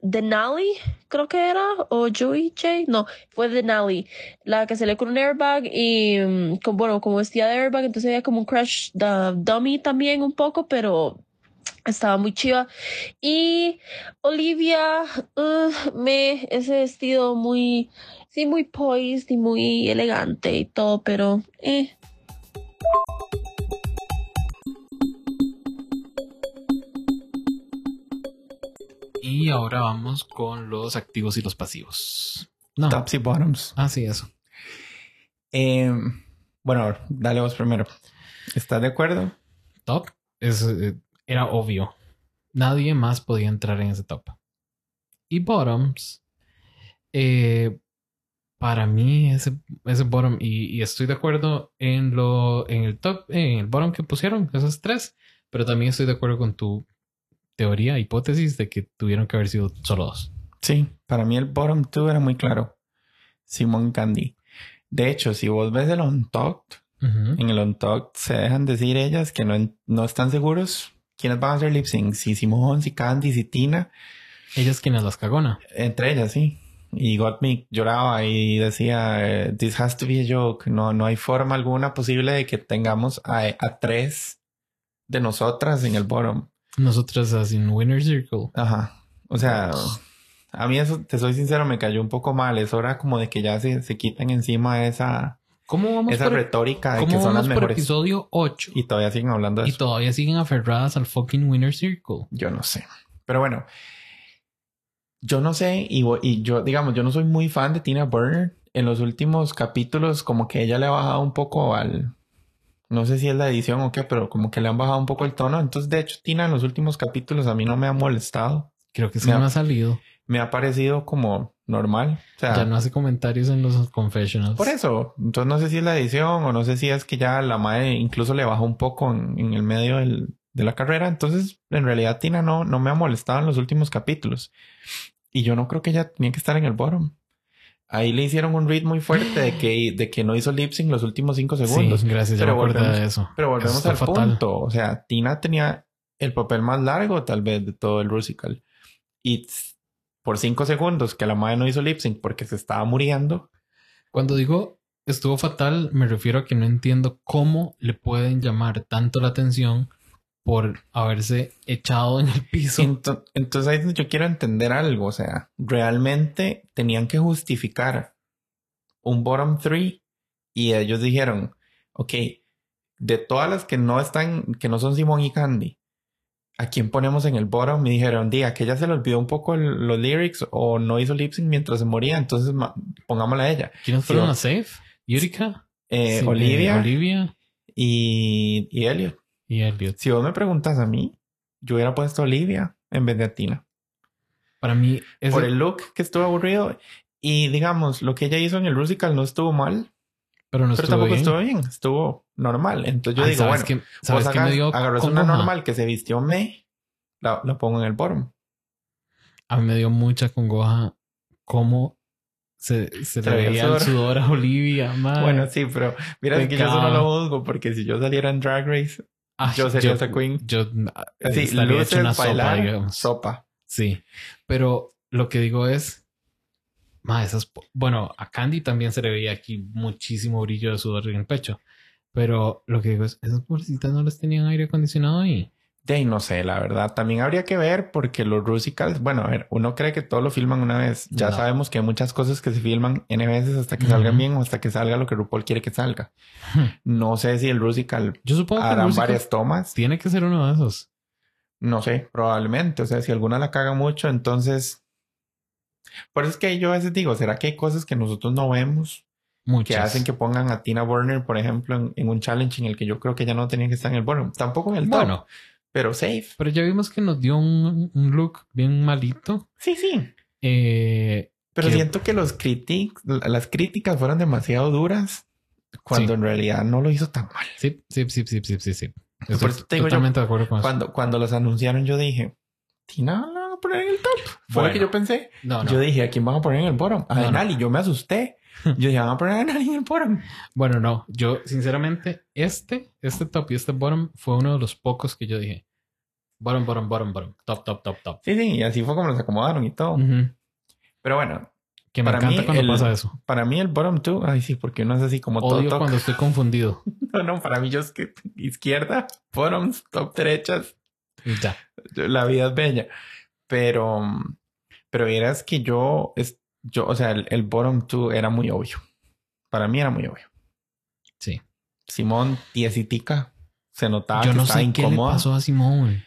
de Nally, creo que era, o Joey J, no, fue de Nally, la que salió con un airbag y, mm, con, bueno, como vestía de airbag, entonces había como un crush da- dummy también un poco, pero estaba muy chiva. Y Olivia, uh, me, ese vestido muy, sí, muy poised y muy elegante y todo, pero, eh. Y ahora vamos con los activos y los pasivos. No. Tops y bottoms. Ah, sí, eso. Eh, bueno, dale vos primero. ¿Estás de acuerdo? Top es, eh, era obvio. Nadie más podía entrar en ese top. Y bottoms, eh, para mí ese, ese bottom, y, y estoy de acuerdo en lo, en el top, en el bottom que pusieron, esos tres, pero también estoy de acuerdo con tu teoría, hipótesis de que tuvieron que haber sido solo dos. Sí, para mí el bottom two era muy claro. Simon Candy. De hecho, si vos ves el Untucked, Ujú. en el Untucked se dejan decir ellas que no, no están seguros quiénes van a hacer lip sync. Si Simon, si Candy, si Tina. Ellas quienes las cagona. Entre ellas, sí. Y Gottmik lloraba y decía, eh, this has to be a joke. No, no hay forma alguna posible de que tengamos a, a tres de nosotras en el bottom. Nosotras así en Winner Circle. Ajá. O sea, a mí eso, te soy sincero, me cayó un poco mal. Es hora como de que ya se, se quiten encima esa, ¿Cómo vamos esa por, retórica de cómo que son las vamos por mejores. episodio 8? Y todavía siguen hablando de Y eso. todavía siguen aferradas al fucking Winner Circle. Yo no sé. Pero bueno, yo no sé, y, y yo, digamos, yo no soy muy fan de Tina Burner. En los últimos capítulos, como que ella le ha bajado un poco al. No sé si es la edición o qué, pero como que le han bajado un poco el tono. Entonces, de hecho, Tina en los últimos capítulos a mí no me ha molestado. Creo que Ya. no ha salido. Me ha parecido como normal. O sea, Ya no hace comentarios en los confessionals. por eso. Entonces, no sé si es la edición o no sé si es que ya la madre incluso le bajó un poco en, en el medio del- de la carrera. Entonces, en realidad, Tina no, no me ha molestado en los últimos capítulos. Y yo no creo que ella tenía que estar en el bottom. ahí le hicieron un ritmo muy fuerte de que, de que no hizo lip sync los últimos cinco segundos. Sí, gracias, ya Pero me acordé volvemos- de eso. Pero volvemos Eso al fatal. punto. O sea, Tina tenía el papel más largo, tal vez, de todo el musical. Y por cinco segundos que la madre no hizo lip sync porque se estaba muriendo. Cuando digo estuvo fatal, me refiero a que no entiendo cómo le pueden llamar tanto la atención por haberse echado en el piso. Ento- entonces yo quiero entender algo. O sea, realmente tenían que justificar un bottom three y ellos dijeron, ok, de todas las que no están, que no son Simón y Candy, ¿a quién ponemos en el bottom? Me dijeron, di, que ella se le olvidó un poco el- los lyrics o no hizo lip sync mientras se moría, entonces pongámosla a ella. ¿Quiénes fueron Sí, a Safe? Yurika, Eh, Sí, Olivia Olivia y, y Elliot. y Elliot. Si vos me preguntas a mí, yo hubiera puesto a Olivia en vez de a Tina. Para mí, ese- por el look que estuvo aburrido. Y digamos, lo que ella hizo en el musical no estuvo mal, pero no pero estuvo tampoco bien. estuvo bien, estuvo normal. Entonces yo Ay, digo, ¿sabes bueno, qué, ¿sabes vos qué me hagas- dio agarras una normal que se vistió me, la, la pongo en el bottom. A mí me dio mucha congoja cómo se, se Se le veía el el sudor a Olivia. *laughs* madre. Bueno, sí, pero mira que yo eso no lo juzgo porque si yo saliera en Drag Race, Ay, yo sería esa queen. Yo ah, así, hecho luces, una sopa, bailar, digamos. sopa. Sí, pero lo que digo es, ma, esas, bueno, a Candy también se le veía aquí muchísimo brillo de sudor en el pecho, pero lo que digo es, esas pobrecitas no les tenían aire acondicionado y De ahí no sé, la verdad. También habría que ver porque los musicals, bueno, a ver, uno cree que todo lo filman una vez. Ya No. sabemos que hay muchas cosas que se filman N veces hasta que salgan bien o hasta que salga lo que RuPaul quiere que salga. *laughs* No sé si el musical yo supongo que harán musical varias tomas. tiene que ser uno de esos. No sé, probablemente. O sea, si alguna la caga mucho, entonces. Por eso es que yo a veces digo, ¿será que hay cosas que nosotros no vemos Muchas. que hacen que pongan a Tina Burner, por ejemplo, en, en un challenge en el que yo creo que ya no tenía que estar en el bueno, tampoco en el top, Bueno, pero safe. pero ya vimos que nos dio un, un look bien malito. Sí, sí. Eh, Pero que- siento que los critics, las críticas fueron demasiado duras cuando Sí. en realidad no lo hizo tan mal. sí, sí, sí, sí, sí, sí, sí. Por Estoy eso te digo yo, totalmente de acuerdo con eso. Cuando, cuando los anunciaron, yo dije, Tina a poner en el top. Fue lo que Bueno. yo pensé. No, no. Yo dije, ¿a quién van a poner en el bottom? A No, no. Denali. Yo me asusté. Yo dije, van a poner a Denali en el bottom. Bueno, no, yo sinceramente, este, este top y este bottom fue uno de los pocos que yo dije. Bottom, bottom, bottom, bottom, top, top, top, top. Sí, sí, y así fue como los acomodaron y todo. Ujú. Pero bueno, Que me Para encanta mí, cuando el- pasa eso. para mí el bottom two, ay sí, porque uno es así como todo Odio top. cuando estoy confundido. *laughs* No, no, para mí yo es que izquierda, bottoms, top derechas, ya. la vida es bella. Pero, pero vieras que yo, es, yo, o sea, el, el bottom two era muy obvio. Para mí era muy obvio. Sí. Simón Tiesitica se notaba yo que no estaba sé qué le incómoda. pasó a Simón.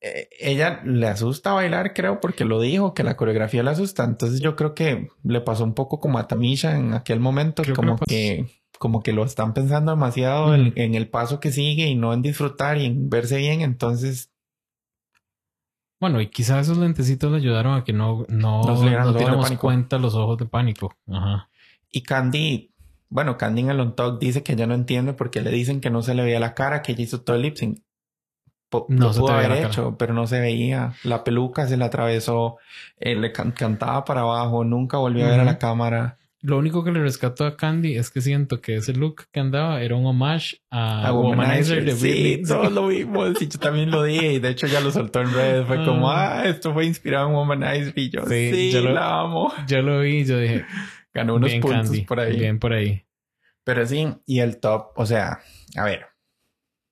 Eh, ella le asusta bailar, creo, porque lo dijo, que la coreografía le asusta. Entonces yo creo que le pasó un poco como a Tamisha en aquel momento, Creo como que, como que lo están pensando demasiado en el paso que sigue y no en disfrutar y en verse bien. Entonces, Bueno, y quizás esos lentecitos le ayudaron a que no, no, No cuenta los ojos de pánico. Ajá. y Candy, bueno, Candy en el on talk dice que ella no entiende porque le dicen que no se le veía la cara, que ella hizo todo el lip sync. Po- No lo se pudo haber cara. hecho, pero no se veía. La peluca se le atravesó, eh, le can- cantaba para abajo, nunca volvió a ver a la cámara. Lo único que le rescató a Candy es que siento que ese look que andaba era un homage a, a Womanizer de Sí, *laughs* todos lo vimos y yo también lo dije y de hecho ya lo soltó en redes. Fue como, Ah. ah, esto fue inspirado en Womanizer y yo, Sí, sí, yo lo- la amo. Yo lo vi y yo dije, Ganó unos bien puntos Candy, por ahí. bien por ahí. Pero sí, y el top, o sea, a ver,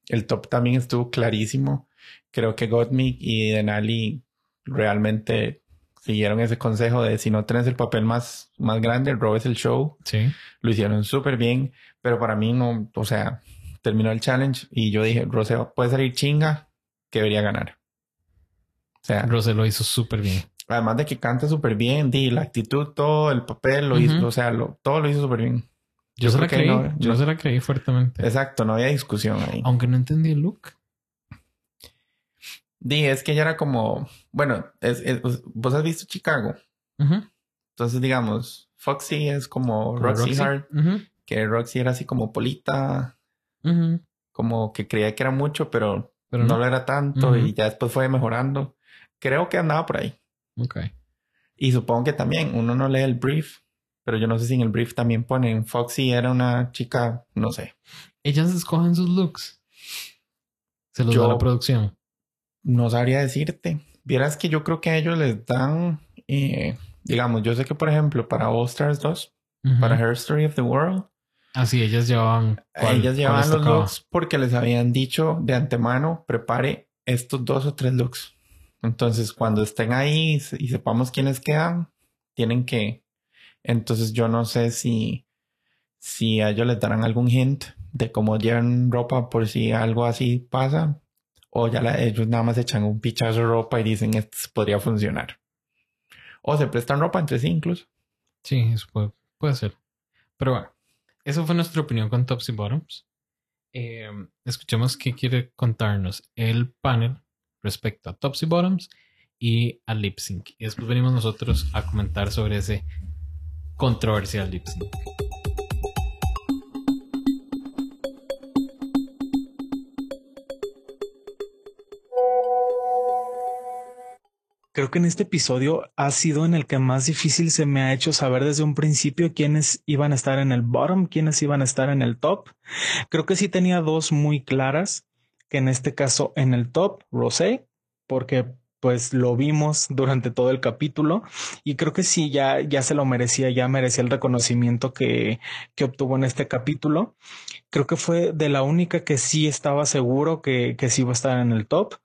el top también estuvo clarísimo. Creo que Gottmik y Denali realmente siguieron ese consejo de si no tenés el papel más, más grande, robes el show. Sí. Lo hicieron súper bien, pero para mí no, o sea, terminó el challenge y yo dije, Rosé puede salir chinga, que debería ganar. O sea, Rosé lo hizo súper bien. además de que canta súper bien, di la actitud, todo el papel lo hizo, o sea, lo, todo lo hizo súper bien. Yo, Yo se la creí. no, yo yo- se la creí fuertemente. Exacto, no había discusión ahí. Aunque no entendí el look. Di, es que ella era como, bueno, es, es- vos has visto Chicago. Entonces, digamos, Foxy es como, Como Roxy, Roxy. Hart, que Roxy era así como polita, como que creía que era mucho, pero, Pero no. no. lo era tanto y ya después fue mejorando. Creo que andaba por ahí. Ok. Y supongo que también uno no lee el brief, pero yo no sé si en el brief también ponen Foxy era una chica, no sé. Ellas escogen sus looks. Se los Yo- da la producción. No sabría decirte. Vieras que yo creo que a ellos les dan, eh, digamos, yo sé que por ejemplo para All Stars 2, Ujú. para Her Story of the World, Así, ellas llevaban. ¿cuál- ellas llevaban los looks porque les habían dicho de antemano, prepare estos dos o tres looks. Entonces, cuando estén ahí y sepamos quiénes quedan, tienen que. Entonces, yo no sé si, si a ellos les darán algún hint de cómo llevan ropa por si algo así pasa, o ya ellos nada más echan un pichazo de ropa y dicen esto podría funcionar. O se prestan ropa entre sí incluso. Sí, eso puede, puede ser. Pero bueno, esa fue nuestra opinión con Tops y Bottoms. Eh, escuchemos qué quiere contarnos el panel respecto a Tops y Bottoms y a Lip Sync. Y después venimos nosotros a comentar sobre ese controversial Lip Sync. Creo que en este episodio ha sido en el que más difícil se me ha hecho saber desde un principio quiénes iban a estar en el bottom, quiénes iban a estar en el top. Creo que sí tenía dos muy claras, que en este caso en el top, Rosé, porque pues lo vimos durante todo el capítulo y creo que sí, ya, ya se lo merecía, ya merecía el reconocimiento que, que obtuvo en este capítulo. Creo que fue de la única que sí estaba seguro que, que sí iba a estar en el top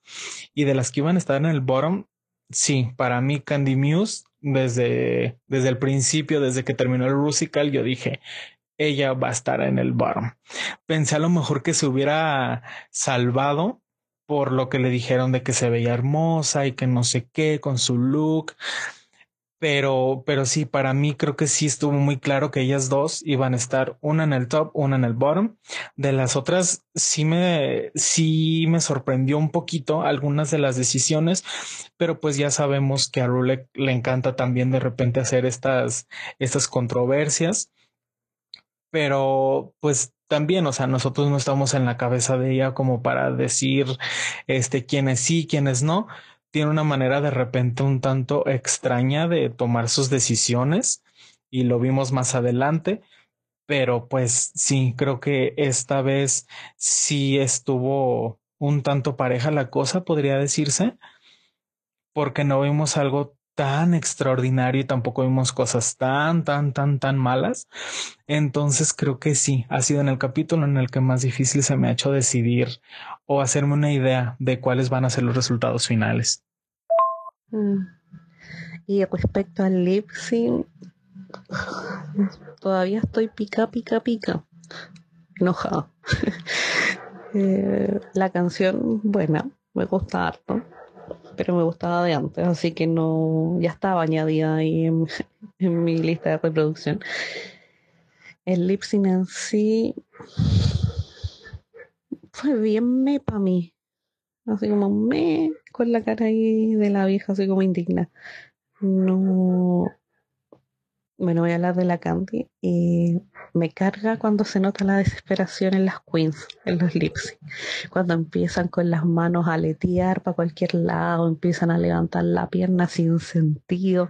y de las que iban a estar en el bottom, Sí, para mí Candy Muse, desde, desde el principio, desde que terminó el Rusical, yo dije, ella va a estar en el bottom. Pensé a lo mejor que se hubiera salvado por lo que le dijeron de que se veía hermosa y que no sé qué con su look. Pero, pero sí, para mí creo que sí estuvo muy claro que ellas dos iban a estar una en el top, una en el bottom. De las otras, sí me, sí me sorprendió un poquito algunas de las decisiones, pero pues ya sabemos que a Rule le encanta también de repente hacer estas, estas controversias. Pero pues también, o sea, nosotros no estamos en la cabeza de ella como para decir este quiénes sí, quiénes no. Tiene una manera de repente un tanto extraña de tomar sus decisiones y lo vimos más adelante. Pero pues sí, creo que esta vez sí estuvo un tanto pareja la cosa, podría decirse, porque no vimos algo tan extraordinario y tampoco vimos cosas tan, tan, tan, tan malas. Entonces creo que sí, ha sido en el capítulo en el que más difícil se me ha hecho decidir o hacerme una idea de cuáles van a ser los resultados finales. Mm. Y respecto al lip todavía estoy pica, pica, pica. Enojada. *laughs* Eh, la canción, buena, me gusta harto, pero me gustaba de antes, así que no, ya estaba añadida ahí en, *laughs* mi lista de reproducción. El lip en sí fue bien me para mí. Así como me con la cara ahí de la vieja, así como indigna. No. Bueno, voy a hablar de la Candy. Y me carga cuando se nota la desesperación en las queens, en los lips. Cuando empiezan con las manos a aletear para cualquier lado, empiezan a levantar la pierna sin sentido,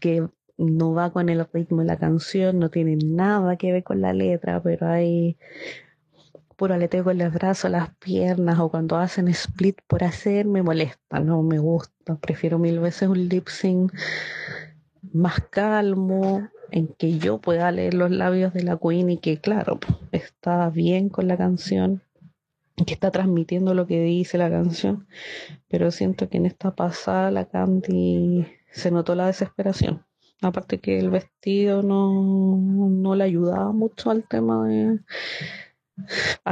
que no va con el ritmo de la canción, no tiene nada que ver con la letra, pero hay puro aleteo con los brazos, las piernas o cuando hacen split por hacer me molesta, no me gusta. Prefiero mil veces un lip sync más calmo, en que yo pueda leer los labios de la Queen y que, claro, está bien con la canción, que está transmitiendo lo que dice la canción, pero siento que en esta pasada la Candy se notó la desesperación. Aparte que el vestido no, no le ayudaba mucho al tema de,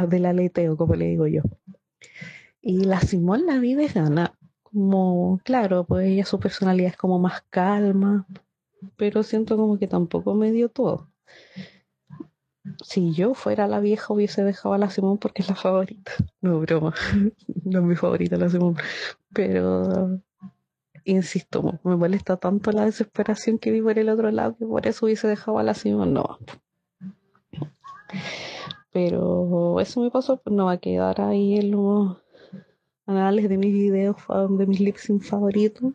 del aleteo, como le digo yo. Y la Simón la vi de gana. Como, claro, pues ella su personalidad es como más calma, pero siento como que tampoco me dio todo. Si yo fuera la vieja hubiese dejado a la Simón porque es la favorita. No, broma. *laughs* No es mi favorita la Simón. Pero, insisto, me molesta tanto la desesperación que vi por el otro lado que por eso hubiese dejado a la Simón. No. Pero eso me pasó, pues no va a quedar ahí en los anales de mis videos, de mis lip favoritos.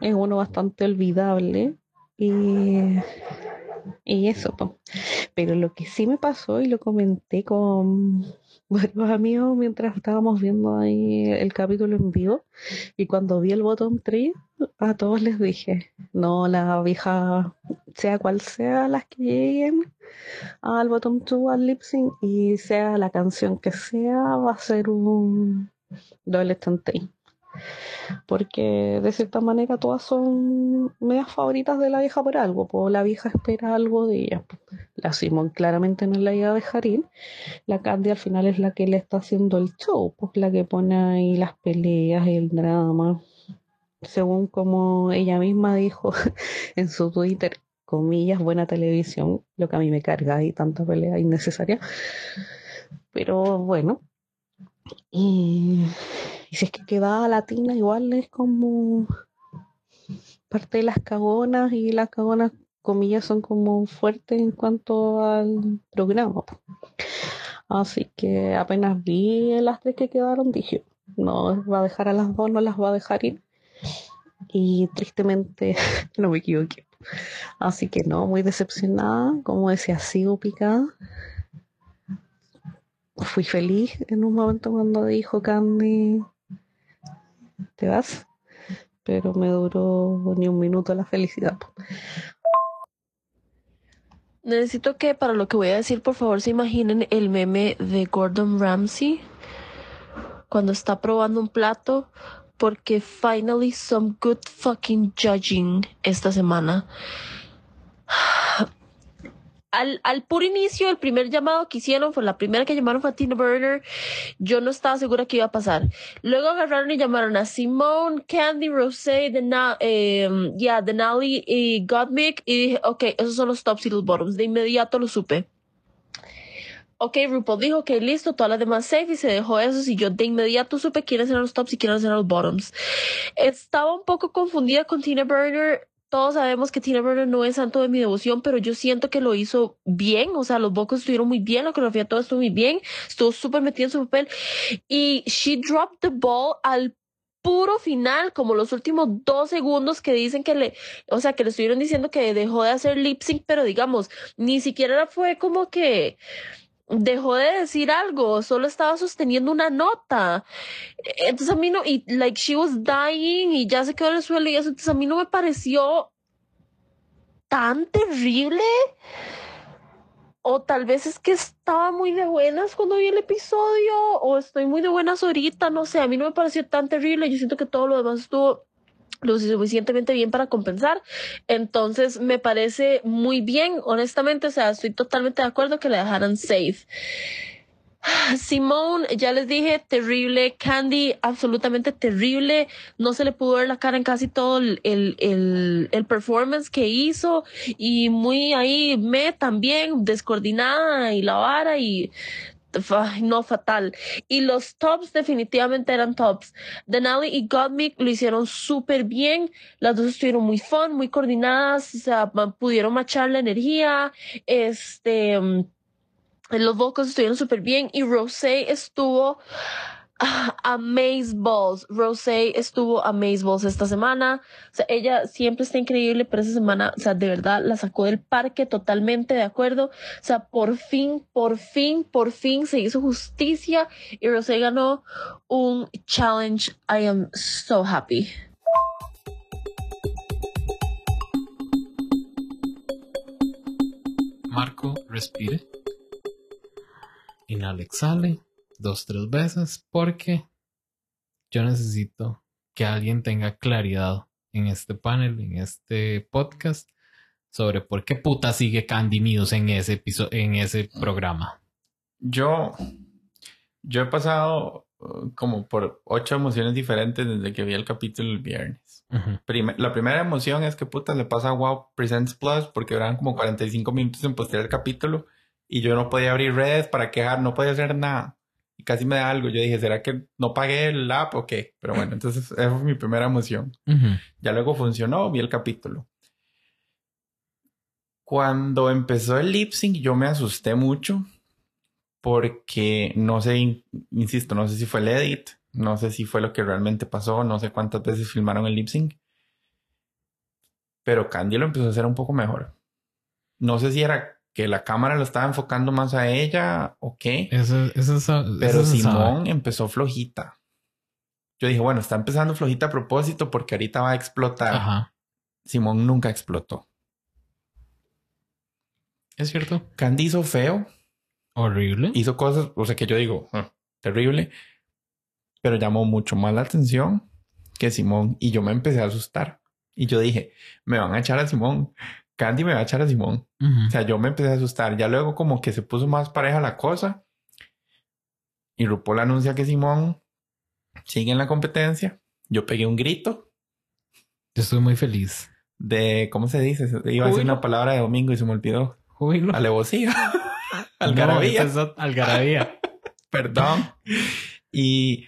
es uno bastante olvidable y, y eso. po. Pero lo que sí me pasó y lo comenté con *laughs* varios amigos mientras estábamos viendo ahí el capítulo en vivo y cuando vi el botón 3 a todos les dije, no, la vieja, sea cual sea las que lleguen al bottom 2 al lip sync y sea la canción que sea, va a ser un doble stantay. Porque de cierta manera todas son medias favoritas de la vieja por algo, pues la vieja espera algo de ella. La Simón claramente no es la idea de Jarín, la Candy al final es la que le está haciendo el show, pues la que pone ahí las peleas, el drama, según como ella misma dijo *laughs* en su Twitter, comillas, buena televisión, lo que a mí me carga y tanta pelea innecesaria. Pero bueno, y, y si es que queda latina, igual es como parte de las cagonas y las cagonas, comillas, son como fuertes en cuanto al programa. Así que apenas vi las tres que quedaron, dije, no va a dejar a las dos, no las va a dejar ir. Y tristemente *laughs* no me equivoqué. Así que no, muy decepcionada. Como decía, sigo picada. Fui feliz en un momento cuando dijo Candy, te vas. Pero me duró ni un minuto la felicidad. Necesito que para lo que voy a decir, por favor, se imaginen el meme de Gordon Ramsay cuando está probando un plato porque finally some good fucking judging esta semana. Al, al puro inicio, el primer llamado que hicieron fue la primera que llamaron fue a Tina Burner. Yo no estaba segura que iba a pasar. Luego agarraron y llamaron a Simone, Candy, Rosé, Dena, eh, yeah, Denali y Gottmik. Y dije, ok, esos son los tops y los bottoms. De inmediato lo supe. Ok, RuPaul dijo que listo, todas las demás safe y se dejó eso. Y yo de inmediato supe quiénes eran los tops y quiénes eran los bottoms. Estaba un poco confundida con Tina Burner. Todos sabemos que Tina Burner no es santo de mi devoción, pero yo siento que lo hizo bien. O sea, los vocals estuvieron muy bien, la coreografía todo estuvo muy bien. Estuvo súper metida en su papel. Y she dropped the ball al puro final, como los últimos dos segundos que dicen que le, o sea, que le estuvieron diciendo que dejó de hacer lip sync, pero digamos, ni siquiera fue como que dejó de decir algo, solo estaba sosteniendo una nota. Entonces a mí no, y like she was dying y ya se quedó en el suelo y eso, entonces a mí no me pareció tan terrible. O tal vez es que estaba muy de buenas cuando vi el episodio, o estoy muy de buenas ahorita, no sé, a mí no me pareció tan terrible, yo siento que todo lo demás estuvo lo suficientemente bien para compensar. Entonces me parece muy bien, honestamente, o sea, estoy totalmente de acuerdo que la dejaran safe. Simone, ya les dije, terrible. Candy, absolutamente terrible. No se le pudo ver la cara en casi todo el, el, el, el performance que hizo. Y muy ahí, me también, descoordinada y la vara y no fatal. Y los tops definitivamente eran tops. Denali y Gottmik lo hicieron súper bien. Las dos estuvieron muy fun, muy coordinadas, o sea, pudieron machar la energía. Este, mm, los vocals estuvieron súper bien y Rosé estuvo ah, *laughs* amazeballs. Rosé estuvo amazeballs esta semana. O sea, ella siempre está increíble, pero esa semana, o sea, de verdad la sacó del parque totalmente de acuerdo. O sea, por fin, por fin, por fin se hizo justicia y Rosé ganó un challenge. I am so happy. Marco, respire. Inhala, exhale. Dos, tres veces. Porque yo necesito que alguien tenga claridad en este panel, en este podcast, sobre por qué puta sigue Candy News en ese episodio, en ese programa. Yo, yo he pasado uh, como por ocho emociones diferentes desde que vi el capítulo el viernes. La primera emoción es que puta le pasa a Wow Presents Plus porque eran como 45 minutos en postear el capítulo y yo no podía abrir redes para quejar, no podía hacer nada. Y casi me da algo. Yo dije, ¿será que no pagué el app o qué? Pero bueno, entonces esa fue mi primera emoción. Ujú. Ya luego funcionó, vi el capítulo. Cuando empezó el lip sync, yo me asusté mucho porque no sé, in- insisto, no sé si fue el edit, no sé si fue lo que realmente pasó, no sé cuántas veces filmaron el lip sync, pero Candy lo empezó a hacer un poco mejor. No sé si era que la cámara lo estaba enfocando más a ella o qué, Eso, eso, eso- pero. Simón empezó flojita. Yo dije, bueno, está empezando flojita a propósito porque ahorita va a explotar. Ajá. Simón nunca explotó. Es cierto. Candy hizo feo, Horrible. hizo cosas, o sea, que yo digo, "Ah, terrible, pero llamó mucho más la atención que Simón y yo me empecé a asustar. Y yo dije, me van a echar a Simón, Candy me va a echar a Simón. O sea, yo me empecé a asustar. Ya luego como que se puso más pareja la cosa. Y RuPaul anuncia que Simón sigue en la competencia. Yo pegué un grito Yo estuve muy feliz. de, ¿cómo se dice? Iba a decir una palabra de domingo y se me olvidó. Júbilo. Alevosía. *laughs* No, Algarabía. empezó *laughs* Algarabía. Perdón. Y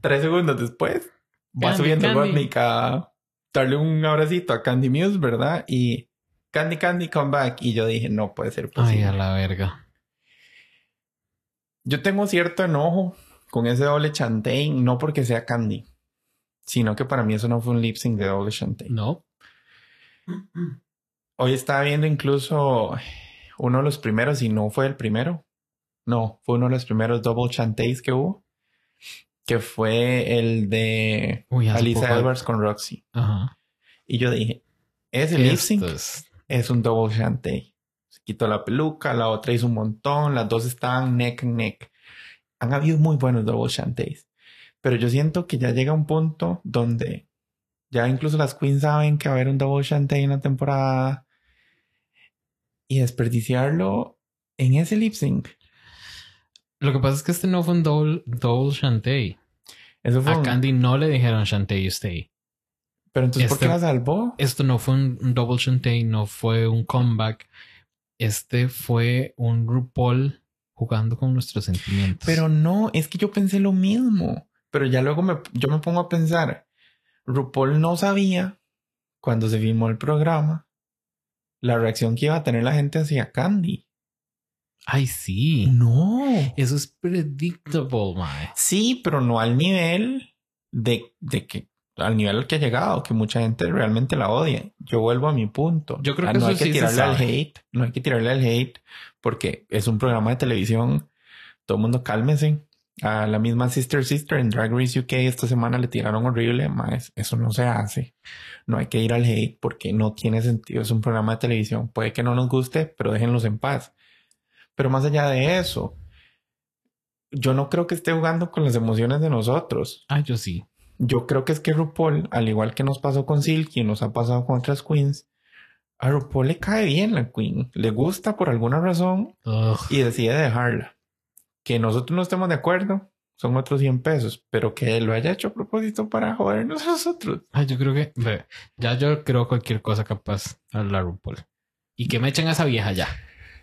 tres segundos después va subiendo Candy. A darle un abracito a Candy Muse, ¿verdad? Y Candy Candy come back. Y yo dije, no puede ser Ay, posible. a la verga. Yo tengo cierto enojo con ese doble chantain, no porque sea Candy, sino que para mí eso no fue un lip sync de doble chantain. No. Hoy estaba viendo incluso uno de los primeros, y no fue el primero. No, fue uno de los primeros double chantays que hubo, que fue el de Uy, Alisa Edwards con Roxy. Ajá. Y yo dije, ese lip sync es- es un double chantay. Se quitó la peluca, la otra hizo un montón, las dos estaban neck and neck. Han habido muy buenos double chantays. Pero yo siento que ya llega un punto donde ya incluso las queens saben que va a haber un double chantay en la temporada. Y desperdiciarlo en ese lip sync. Lo que pasa es que este no fue un double, double Shantae. Eso fue A un- Candy no le dijeron Shantae you stay. Pero entonces, ¿por qué este- la salvó? Esto no fue un, double Shantae, no fue un comeback. Este fue un RuPaul jugando con nuestros sentimientos. Pero no, es que yo pensé lo mismo. Pero ya luego me, yo me pongo a pensar, RuPaul no sabía cuando se filmó el programa la reacción que iba a tener la gente hacia Candy. Ay, sí. No. Eso es predictable, mae. Sí, pero no al nivel de, de que al nivel al que ha llegado, que mucha gente realmente la odia. Yo vuelvo a mi punto. Yo creo Ah, que no eso hay que sí tirarle al hate, no hay que tirarle al hate porque es un programa de televisión. Todo el mundo cálmese. A la misma Sister Sister en Drag Race UK esta semana le tiraron horrible, más eso no se hace. No hay que ir al hate porque no tiene sentido. Es un programa de televisión. Puede que no nos guste, pero déjenlos en paz. Pero más allá de eso, yo no creo que esté jugando con las emociones de nosotros. Ah, yo sí. Yo creo que es que RuPaul, al igual que nos pasó con Silky y nos ha pasado con otras queens, a RuPaul le cae bien la queen, le gusta por alguna razón Ugh. y decide dejarla. Que nosotros no estemos de acuerdo, son otros 100 pesos, pero que él lo haya hecho a propósito para jodernos a nosotros. Yo creo que ya yo creo cualquier cosa capaz a la RuPaul. Y que me echen a esa vieja ya.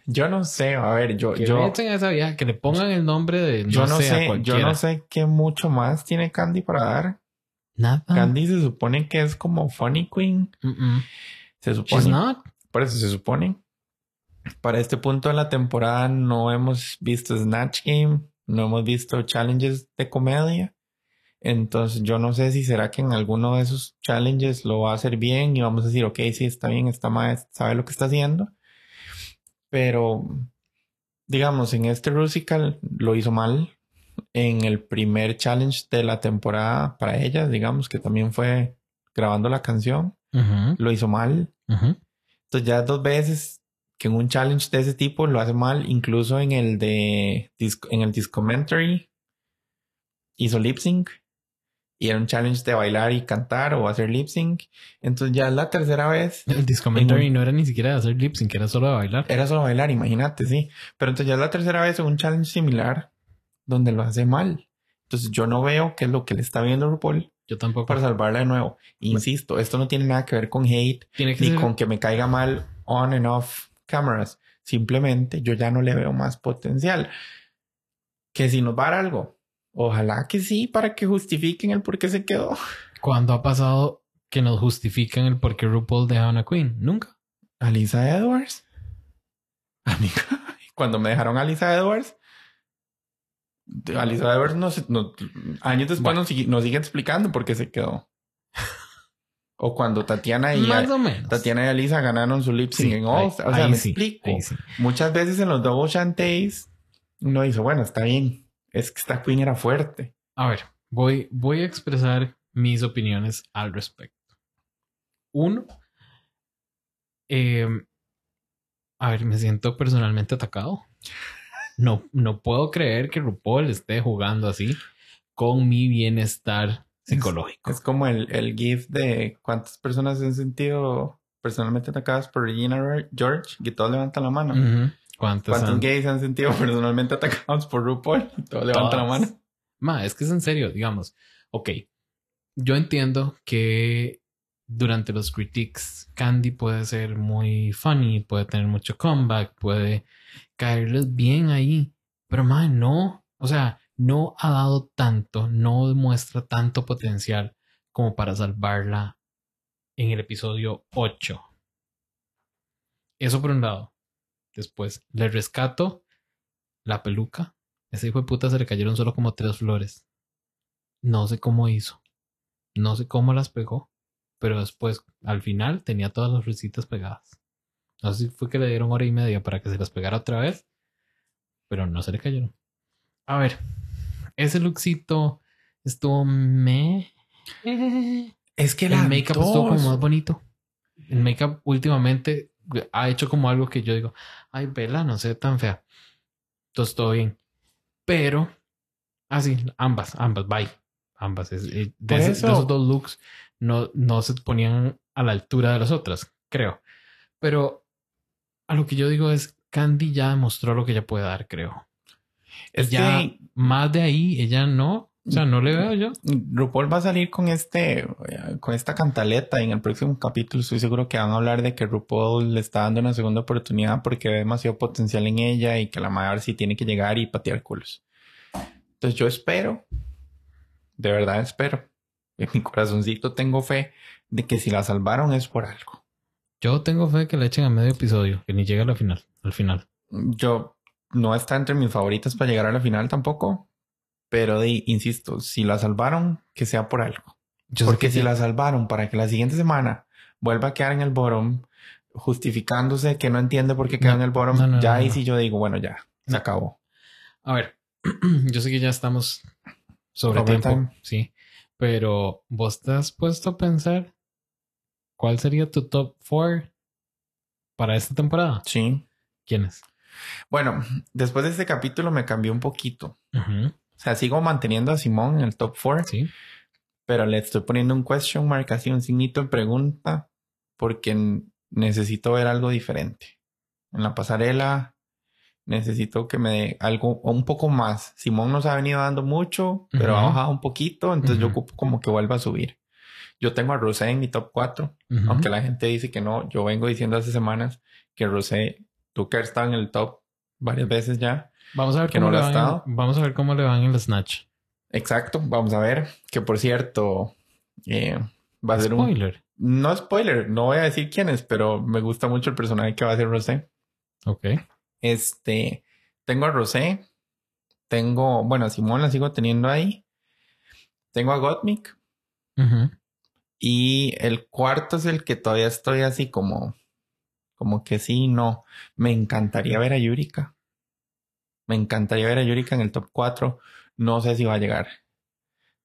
Yo no sé, a ver, yo, Que yo, me echen a esa vieja, que le pongan el nombre de no, yo no sé, yo no sé qué mucho más tiene Candy para dar. Nada. Candy se supone que es como funny queen. Mm-mm. Se She's supone. not. Por eso se supone. Para este punto de la temporada no hemos visto Snatch Game, no hemos visto challenges de comedia. Entonces yo no sé si será que en alguno de esos challenges lo va a hacer bien y vamos a decir, ok, sí, está bien, está mal, sabe lo que está haciendo. Pero, digamos, en este Rusical lo hizo mal. En el primer challenge de la temporada para ella, digamos, que también fue grabando la canción, Ujú, lo hizo mal. ujú. Entonces ya dos veces que en un challenge de ese tipo lo hace mal, incluso en el de en el Discomentary hizo lip sync y era un challenge de bailar y cantar o hacer lip sync. Entonces ya es la tercera vez. *laughs* El discommentary En no era ni siquiera de hacer lip sync, era solo de bailar. Era solo bailar, imagínate, sí. Pero entonces ya es la tercera vez en un challenge similar donde lo hace mal. Entonces yo no veo qué es lo que le está viendo RuPaul Yo tampoco. para salvarla de nuevo. Insisto, esto no tiene nada que ver con hate Tiene que ni ser- con que me caiga mal on and off cameras. Simplemente yo ya no le veo más potencial. Que si nos va a dar algo, ojalá que sí, para que justifiquen el por qué se quedó. ¿Cuándo ha pasado que nos justifican el por qué RuPaul deja a una queen? Nunca. Alisa Edwards. Amiga, *laughs* cuando me dejaron a Alisa Edwards, de- Alisa Edwards nos, nos- años después Bueno. nos, nos sigue explicando por qué se quedó. O cuando Tatiana y, Más o menos. Tatiana y Alisa ganaron su lip sync Sí, en All Star. O sea, me sí, explico. sí. Muchas veces en los double chantés uno dice, bueno, está bien. Es que esta queen era fuerte. A ver, voy, voy a expresar mis opiniones al respecto. Uno, eh, a ver, me siento personalmente atacado. No, no puedo creer que RuPaul esté jugando así con mi bienestar psicológico. Es como el, el GIF de cuántas personas se han sentido personalmente atacadas por Regina George. Y todos levantan la mano. Ujú. ¿Cuántas ¿Cuántos han- gays han sentido *laughs* personalmente atacados por RuPaul? Y todos levantan la mano. Ma, es que es en serio, digamos. Ok, yo entiendo que durante los critiques Candy puede ser muy funny, puede tener mucho comeback, puede caerles bien ahí, pero ma, no, o sea, no ha dado tanto, no demuestra tanto potencial como para salvarla en el episodio 8. Eso por un lado. Después, le rescato la peluca. Ese hijo de puta se le cayeron solo como tres flores. No sé cómo hizo. No sé cómo las pegó. Pero después, al final, tenía todas las risitas pegadas. No sé si fue que le dieron hora y media para que se las pegara otra vez. Pero no se le cayeron. A ver. Ese lookcito estuvo me. Es que El make-up estuvo como más bonito. El make-up últimamente ha hecho como algo que yo digo, ay, vela, no ve tan fea. Entonces todo bien. Pero, así, ambas, ambas, bye. Ambas. Es- eh, de, ese- de eso- esos dos looks no, no se ponían a la altura de las otras, creo. Pero a lo que yo digo es, Candy ya demostró lo que ella puede dar, creo. Es ya que más de ahí, ella no. O sea, no le veo yo. RuPaul va a salir con este, eh, con esta cantaleta y en el próximo capítulo estoy seguro que van a hablar de que RuPaul le está dando una segunda oportunidad porque ve demasiado potencial en ella y que la madre sí tiene que llegar y patear culos. Entonces yo espero, de verdad espero, en mi corazoncito tengo fe de que si la salvaron es por algo. Yo tengo fe que le echen a medio episodio, que ni llegue a la final, al final. Yo no está entre mis favoritas para llegar a la final tampoco, pero de, insisto, si la salvaron, que sea por algo. Yo Porque que si la salvaron para que la siguiente semana vuelva a quedar en el bottom, justificándose que no entiende por qué quedó No, en el bottom, no, no, ya ahí sí yo digo, bueno, ya, se acabó. A ver, *clears throat* yo sé que ya estamos sobre Overtime. tiempo, sí, pero vos te has puesto a pensar cuál sería tu top 4 para esta temporada. Sí. ¿Quiénes? Bueno, después de este capítulo me cambió un poquito. O sea, sigo manteniendo a Simón en el top 4, Sí. pero le estoy poniendo un question mark, así un signito de pregunta, porque necesito ver algo diferente. En la pasarela necesito que me dé algo un poco más. Simón nos ha venido dando mucho, pero ha bajado un poquito, entonces yo ocupo como que vuelva a subir. Yo tengo a Rosé en mi top 4, Ujú. aunque la gente dice que no. Yo vengo diciendo hace semanas que Rosé, Tucker está en el top varias veces ya. Vamos a ver que cómo no le ha van. Vamos a ver cómo le van en el snatch. Exacto, vamos a ver. Que por cierto, eh, va a ser un... Spoiler. No spoiler, no voy a decir quién es, pero me gusta mucho el personaje que va a ser Rosé. Ok. Este, tengo a Rosé, tengo, bueno, a Simón la sigo teniendo ahí. Tengo a Gottmik y el cuarto es el que todavía estoy así como, como que sí, no. Me encantaría ver a Yurika. Me encantaría ver a Yurika en el top 4. No sé si va a llegar.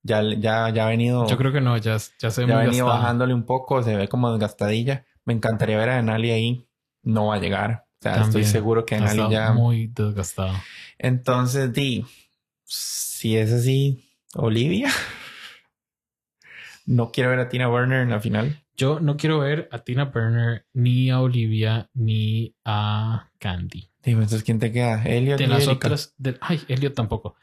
Ya, ya, ya ha venido. Yo creo que no, ya, ya se Ya ha venido gastada. bajándole un poco, se ve como desgastadilla. Me encantaría ver a Denali ahí. No va a llegar. Estoy seguro que Denali estado ya. muy desgastado. Entonces, di, si es así, Olivia. No quiero ver a Tina Burner en la final. Yo no quiero ver a Tina Burner, ni a Olivia, ni a Candy. Dime, entonces, ¿quién te queda? Elliot De y las Erika. otras, de- ay, Elliot tampoco.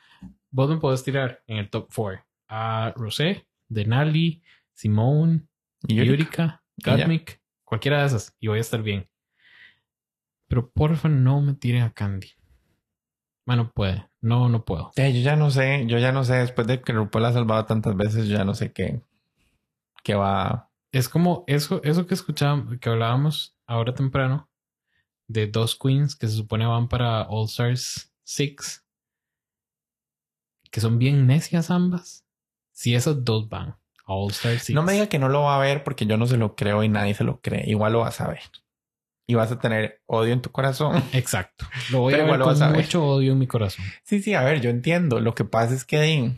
Vos me podés tirar en el top 4 a Rosé, Denali, Simone, Yurika. Yurika, cualquiera de esas, y voy a estar bien. Pero porfa, no me tire a Candy. Bueno, puede. No, no puedo. Eh, yo ya no sé, yo ya no sé, después de que RuPaul la ha salvado tantas veces, yo ya no sé qué, qué va. Es como eso, eso que escuchábamos, que hablábamos ahora temprano, de dos queens que se supone van para All Stars 6, que son bien necias ambas. Si esas dos van All Star Six. No me diga que no lo va a ver porque yo no se lo creo y nadie se lo cree. Igual lo vas a ver. Y vas a tener odio en tu corazón. *laughs* Exacto. Lo voy Pero a ver a con ver. mucho odio en mi corazón. Sí, sí, a ver, yo entiendo. Lo que pasa es que di,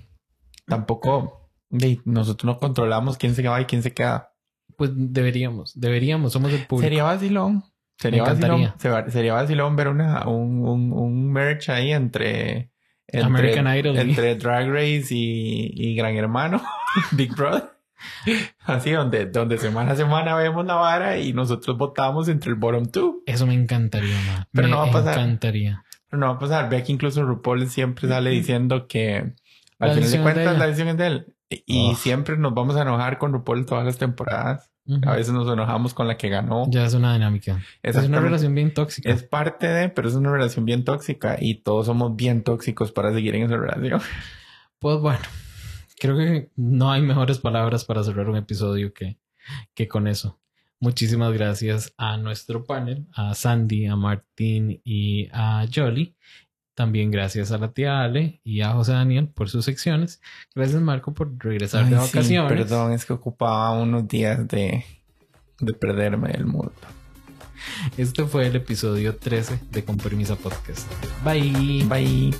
tampoco di, nosotros no controlamos quién se va y quién se queda. Pues deberíamos, deberíamos, somos el público. Sería vacilón. Sería vacilón. Sería vacilón ver una, un, un, un merch ahí entre, entre, American Idol, entre Drag Race y, y Gran Hermano, *laughs* Big Brother. *laughs* Así donde, donde semana a semana vemos la vara y nosotros votamos entre el bottom two. Eso me encantaría, ma. Pero me no va a pasar. encantaría. Pero no va a pasar. Ve que incluso RuPaul siempre sale diciendo que La al final de de cuentas ella. la decisión es de él. Y, y Ugh. siempre nos vamos a enojar con RuPaul todas las temporadas. Ujú. A veces nos enojamos con la que ganó. Ya es una dinámica. Es una relación bien tóxica. Es parte de, pero es una relación bien tóxica y todos somos bien tóxicos para seguir en esa relación. Pues bueno, creo que no hay mejores palabras para cerrar un episodio que, que con eso. Muchísimas gracias a nuestro panel, a Sandy, a Martín y a Jolly. También gracias a la tía Ale y a José Daniel por sus secciones. Gracias Marco por regresar de Ay, sí, vacaciones. perdón, es que ocupaba unos días de, de perderme del mundo. Este fue el episodio 13 de Con Permisa Podcast. Bye. Bye.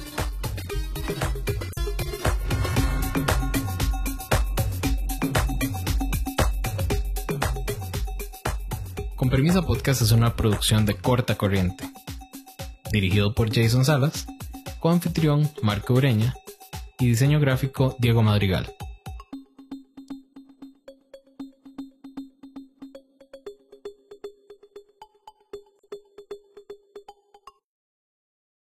Con Permisa Podcast es una producción de corta corriente. Dirigido por Jason Salas, co-anfitrión Marco Ureña y diseño gráfico Diego Madrigal.